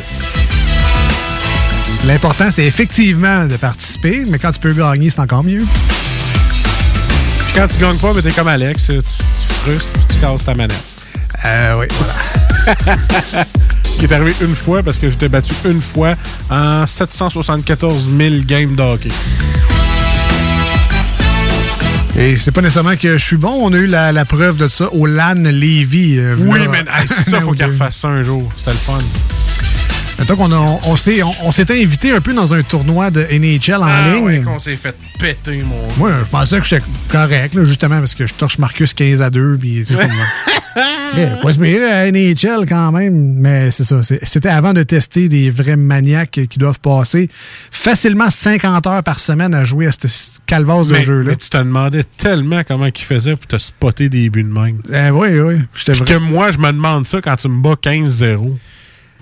L'important, c'est effectivement de participer, mais quand tu peux gagner, c'est encore mieux. Puis quand tu gagnes pas, ben t'es comme Alex, tu, tu frustres puis tu casses ta manette. Euh, oui, voilà. Qui est arrivé une fois parce que j'étais battu une fois en 774 000 games de hockey. Et c'est pas nécessairement que je suis bon. On a eu la, la preuve de ça au LAN Lévis. euh, Oui, là, mais hey, c'est ça, faut deux. refasse ça un jour. C'était le fun. Mettons qu'on on, on s'est on, invité un peu dans un tournoi de NHL en ah, ligne. ouais, qu'on s'est fait péter, mon Moi, je pensais que j'étais correct, là, justement, parce que je torche Marcus 15 à 2, puis c'est comme... Yeah, Pas se mériter à NHL quand même, mais c'est ça. C'était avant de tester des vrais maniaques qui doivent passer facilement 50 heures par semaine à jouer à ce calvasse de jeu-là. mais tu te demandais tellement comment il faisait pour te spotter des buts de même. Euh, oui, oui. J'étais Puis que moi, je me demande ça quand tu me bats 15-0.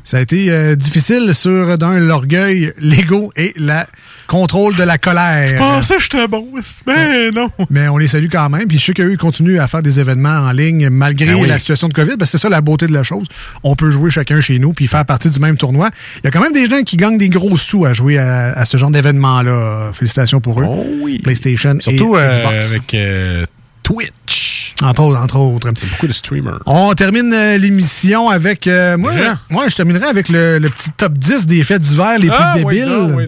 Ça a été euh, difficile sur, d'un, l'orgueil, l'ego et le contrôle de la colère. Je pensais que j'étais bon, mais non. Mais on les salue quand même. Puis je sais qu'eux, continuent à faire des événements en ligne malgré Ben oui. la situation de COVID. Parce que c'est ça la beauté de la chose. On peut jouer chacun chez nous puis faire partie du même tournoi. Il y a quand même des gens qui gagnent des gros sous à jouer à, à ce genre d'événement-là. Félicitations pour eux. Oh oui. PlayStation Surtout et euh, Xbox. avec euh, Twitch. Entre autres, entre autres. Beaucoup de streamers. On termine euh, l'émission avec... euh, moi, Déjà? moi, je terminerai avec le, le petit top 10 des faits d'hiver les plus Ah, oui, débiles. oui.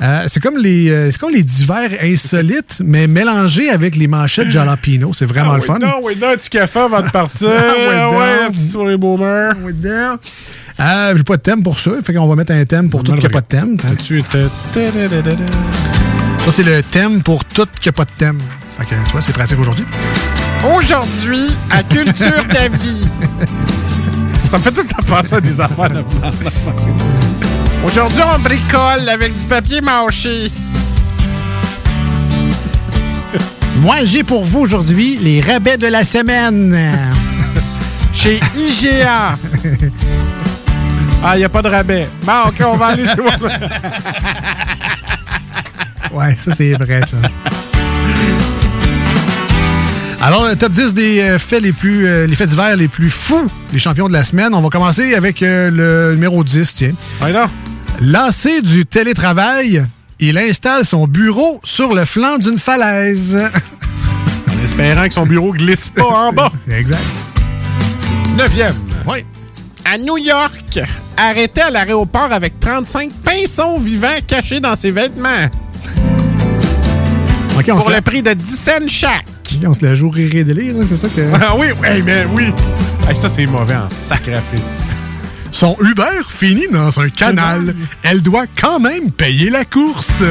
Euh, c'est comme les c'est comme les divers insolites, mais mélangés avec les manchettes jalapino. C'est vraiment Ah, le oui, fun. Non, oui, non, un petit café avant de partir. Ah, ouais, la petite soirée boomer. Oui, donc. Euh, J'ai pas de thème pour ça. Fait qu'on va mettre un thème pour tout qu'il n'y a pas de thème. Ça, c'est le thème pour tout qu'il n'y a pas de thème. Fait que, tu vois, c'est pratique aujourd'hui. Aujourd'hui, à Culture ta vie. Ça me fait tout le temps penser à des affaires de. Aujourd'hui, on bricole avec du papier mâché. Moi, j'ai pour vous aujourd'hui les rabais de la semaine. Chez IGA. Ah, il n'y a pas de rabais. Bon, OK, on va aller chez moi. Ouais, ça, c'est vrai, ça. Alors, le top 10 des euh, faits les plus euh, les faits divers les plus fous, les champions de la semaine. On va commencer avec euh, le numéro 10, tiens. Ouais. Lassé du télétravail, il installe son bureau sur le flanc d'une falaise. En espérant que son bureau glisse pas en bas. Exact. Neuvième. Oui. À New York, arrêté à l'aéroport avec 35 pinsons vivants cachés dans ses vêtements. OK, on Pour le prix de 10 cents chaque. On se la joue rire et délire, c'est ça que... Ah oui, oui, mais oui. Hey, ça, c'est mauvais en sacrifice. Son Uber finit dans un canal. Elle doit quand même payer la course.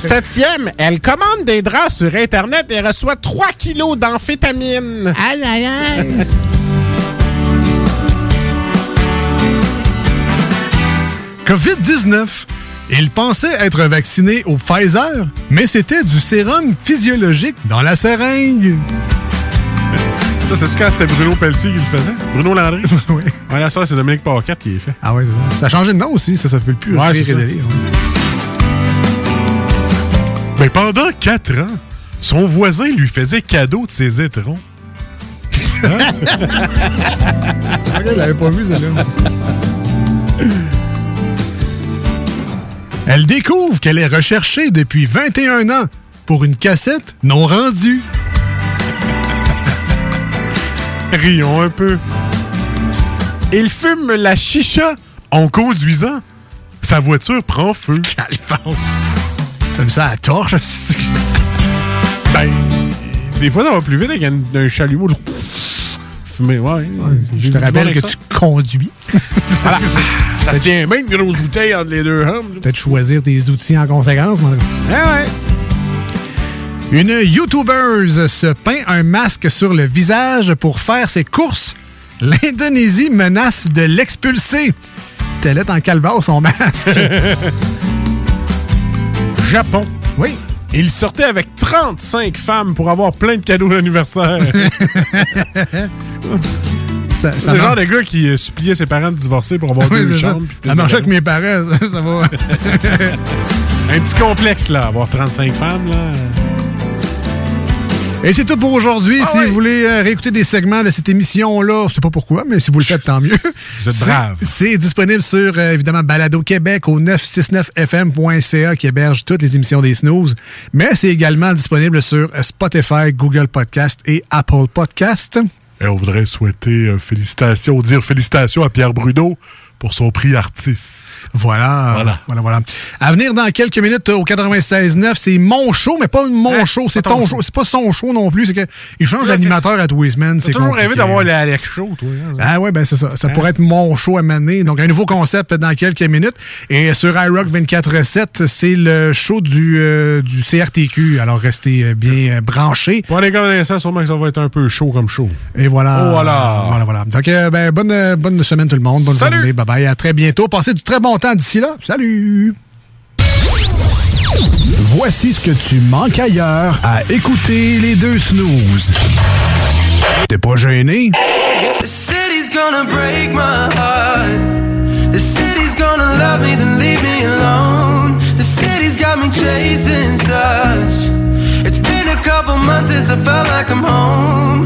Septième, elle commande des draps sur Internet et reçoit 3 kilos d'amphétamine. Aïe, aïe, aïe. COVID-19. Il pensait être vacciné au Pfizer, mais c'était du sérum physiologique dans la seringue. Ça, c'est-tu quand c'était Bruno Pelletier qui le faisait? Bruno Landry? oui. Ouais, là, ça, c'est Dominique Paquette qui est fait. Ah ouais, c'est ça. Ça a changé de nom aussi, ça s'appelle plus Ouais, Rire c'est et ça. délire. ouais. Mais pendant 4 ans, son voisin lui faisait cadeau de ses étrons. Je l'avais pas vu, celle-là. Elle découvre qu'elle est recherchée depuis 21 ans pour une cassette non rendue. Rions un peu. Il fume la chicha en conduisant. Sa voiture prend feu. Comme ça, à torche. Ben, des fois, ça va plus vite avec un, un chalumeau. Fumer, ouais. Je te rappelle que tu conduis. Voilà. Ça se tient bien une grosse bouteille entre les deux hommes. Peut-être choisir tes outils en conséquence. mon gars? Ah ouais. Une YouTubeuse se peint un masque sur le visage pour faire ses courses. L'Indonésie menace de l'expulser. Tel est en calvaire son masque. Japon. Oui. Il sortait avec 35 femmes pour avoir plein de cadeaux d'anniversaire. Ça- ça C'est le genre de gars qui euh, suppliait ses parents de divorcer pour avoir Oui, deux ça. chambres. Ça marchait avec mes parents, ça, ça va. Un petit complexe, là, avoir 35 femmes, là. Et c'est tout pour aujourd'hui. Ah si vous voulez euh, réécouter des segments de cette émission-là, je sais pas pourquoi, mais si vous le faites, tant mieux. Vous êtes C'est- braves. C'est disponible sur, euh, évidemment, Balado Québec au 969fm.ca qui héberge toutes les émissions des Snooze. Mais c'est également disponible sur Spotify, Google Podcast et Apple Podcast. Et on voudrait souhaiter euh, félicitations, dire félicitations à Pierre Bruno pour son prix artiste. Voilà. Voilà. Voilà, voilà. À venir dans quelques minutes euh, au 96.9, c'est mon show, mais pas mon show, c'est Hein? pas ton show. show. C'est pas son show non plus, c'est qu'il change d'animateur à tous les semaines. J'ai C'est toujours compliqué. rêvé d'avoir les Alex Show, toi. hein? Ah ouais, ben c'est ça. Ça Hein? pourrait être mon show à mener. Donc, un nouveau concept dans quelques minutes. Et sur iRock 24.7, c'est le show du, euh, du CRTQ. Alors, restez euh, bien branchés. Pour les connaissants, sûrement que ça va être un peu chaud comme show. Et voilà. Oh, voilà. Voilà, voilà. Donc, euh, ben, bonne, bonne semaine tout le monde. Bonne Salut. journée. Bye bye. À très bientôt. Passez du très bon temps d'ici là. Salut. Voici ce que tu manques ailleurs à écouter les deux snooze. T'es pas gêné? The city's gonna break my heart. The city's gonna love me, then leave me alone. The city's got me chasing stars. It's been a couple months since I felt like I'm home.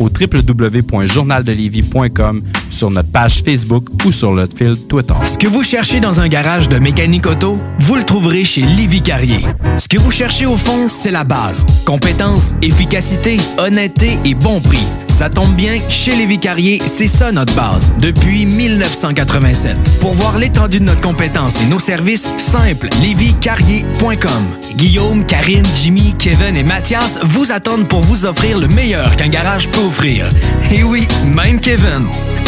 au www.journaldelévis.com, sur notre page Facebook ou sur notre fil Twitter. Ce que vous cherchez dans un garage de mécanique auto, vous le trouverez chez Livy Carrier. Ce que vous cherchez au fond, c'est la base. Compétence, efficacité, honnêteté et bon prix. Ça tombe bien, chez Lévi Carrier, c'est ça notre base, depuis 1987. Pour voir l'étendue de notre compétence et nos services, simple, lévicarrier.com. Guillaume, Karine, Jimmy, Kevin et Mathias vous attendent pour vous offrir le meilleur qu'un garage peut Et oui, même Kevin.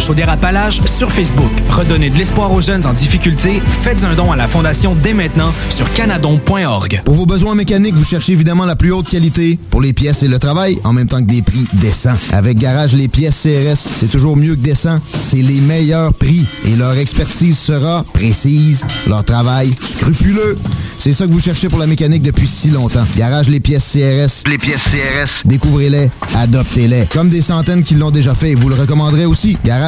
Chaudière-Appalaches sur Facebook. Redonnez de l'espoir aux jeunes en difficulté. Faites un don à la Fondation dès maintenant sur canadon.org. Pour vos besoins mécaniques, vous cherchez évidemment la plus haute qualité pour les pièces et le travail, en même temps que des prix décents. Avec Garage Les Pièces CRS, c'est toujours mieux que décent. C'est les meilleurs prix et leur expertise sera précise, leur travail scrupuleux. C'est ça que vous cherchez pour la mécanique depuis si longtemps. Garage Les Pièces CRS. Les pièces CRS. Découvrez-les, adoptez-les. Comme des centaines qui l'ont déjà fait, vous le recommanderez aussi. Garage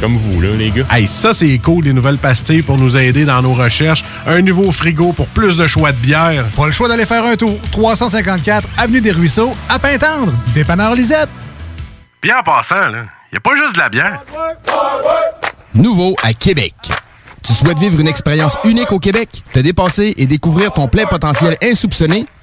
comme vous, là, les gars. Hey, ça, c'est cool, des nouvelles pastilles pour nous aider dans nos recherches. Un nouveau frigo pour plus de choix de bière. Pas le choix d'aller faire un tour. 354 Avenue des Ruisseaux, à Pintendre. Dépanneur Lisette. Bien en passant, là, y a pas juste de la bière. Nouveau à Québec. Tu souhaites vivre une expérience unique au Québec, te dépasser et découvrir ton plein potentiel insoupçonné?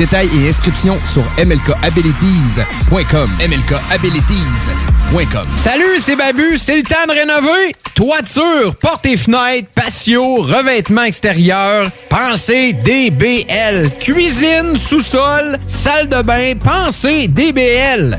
Détails et inscriptions sur mlkabilities.com. mlkabilities.com. Salut, c'est Babu, c'est le temps de rénover. Toiture, portes et fenêtres, patio, revêtement extérieur, pensez DBL. Cuisine, sous-sol, salle de bain, pensez DBL.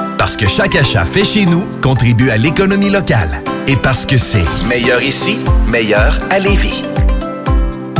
Parce que chaque achat fait chez nous contribue à l'économie locale. Et parce que c'est meilleur ici, meilleur à Lévis.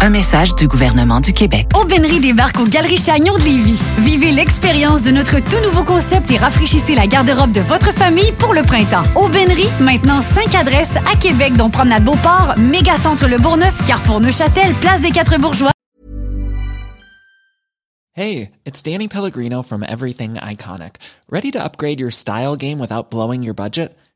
Un message du gouvernement du Québec. Aubainerie débarque aux Galeries Chagnon de Lévis. Vivez l'expérience de notre tout nouveau concept et rafraîchissez la garde-robe de votre famille pour le printemps. Aubainerie, maintenant 5 adresses à Québec, dont Promenade Beauport, Mégacentre Le Bourgneuf, Carrefour Neuchâtel, Place des Quatre Bourgeois. Hey, it's Danny Pellegrino from Everything Iconic. Ready to upgrade your style game without blowing your budget?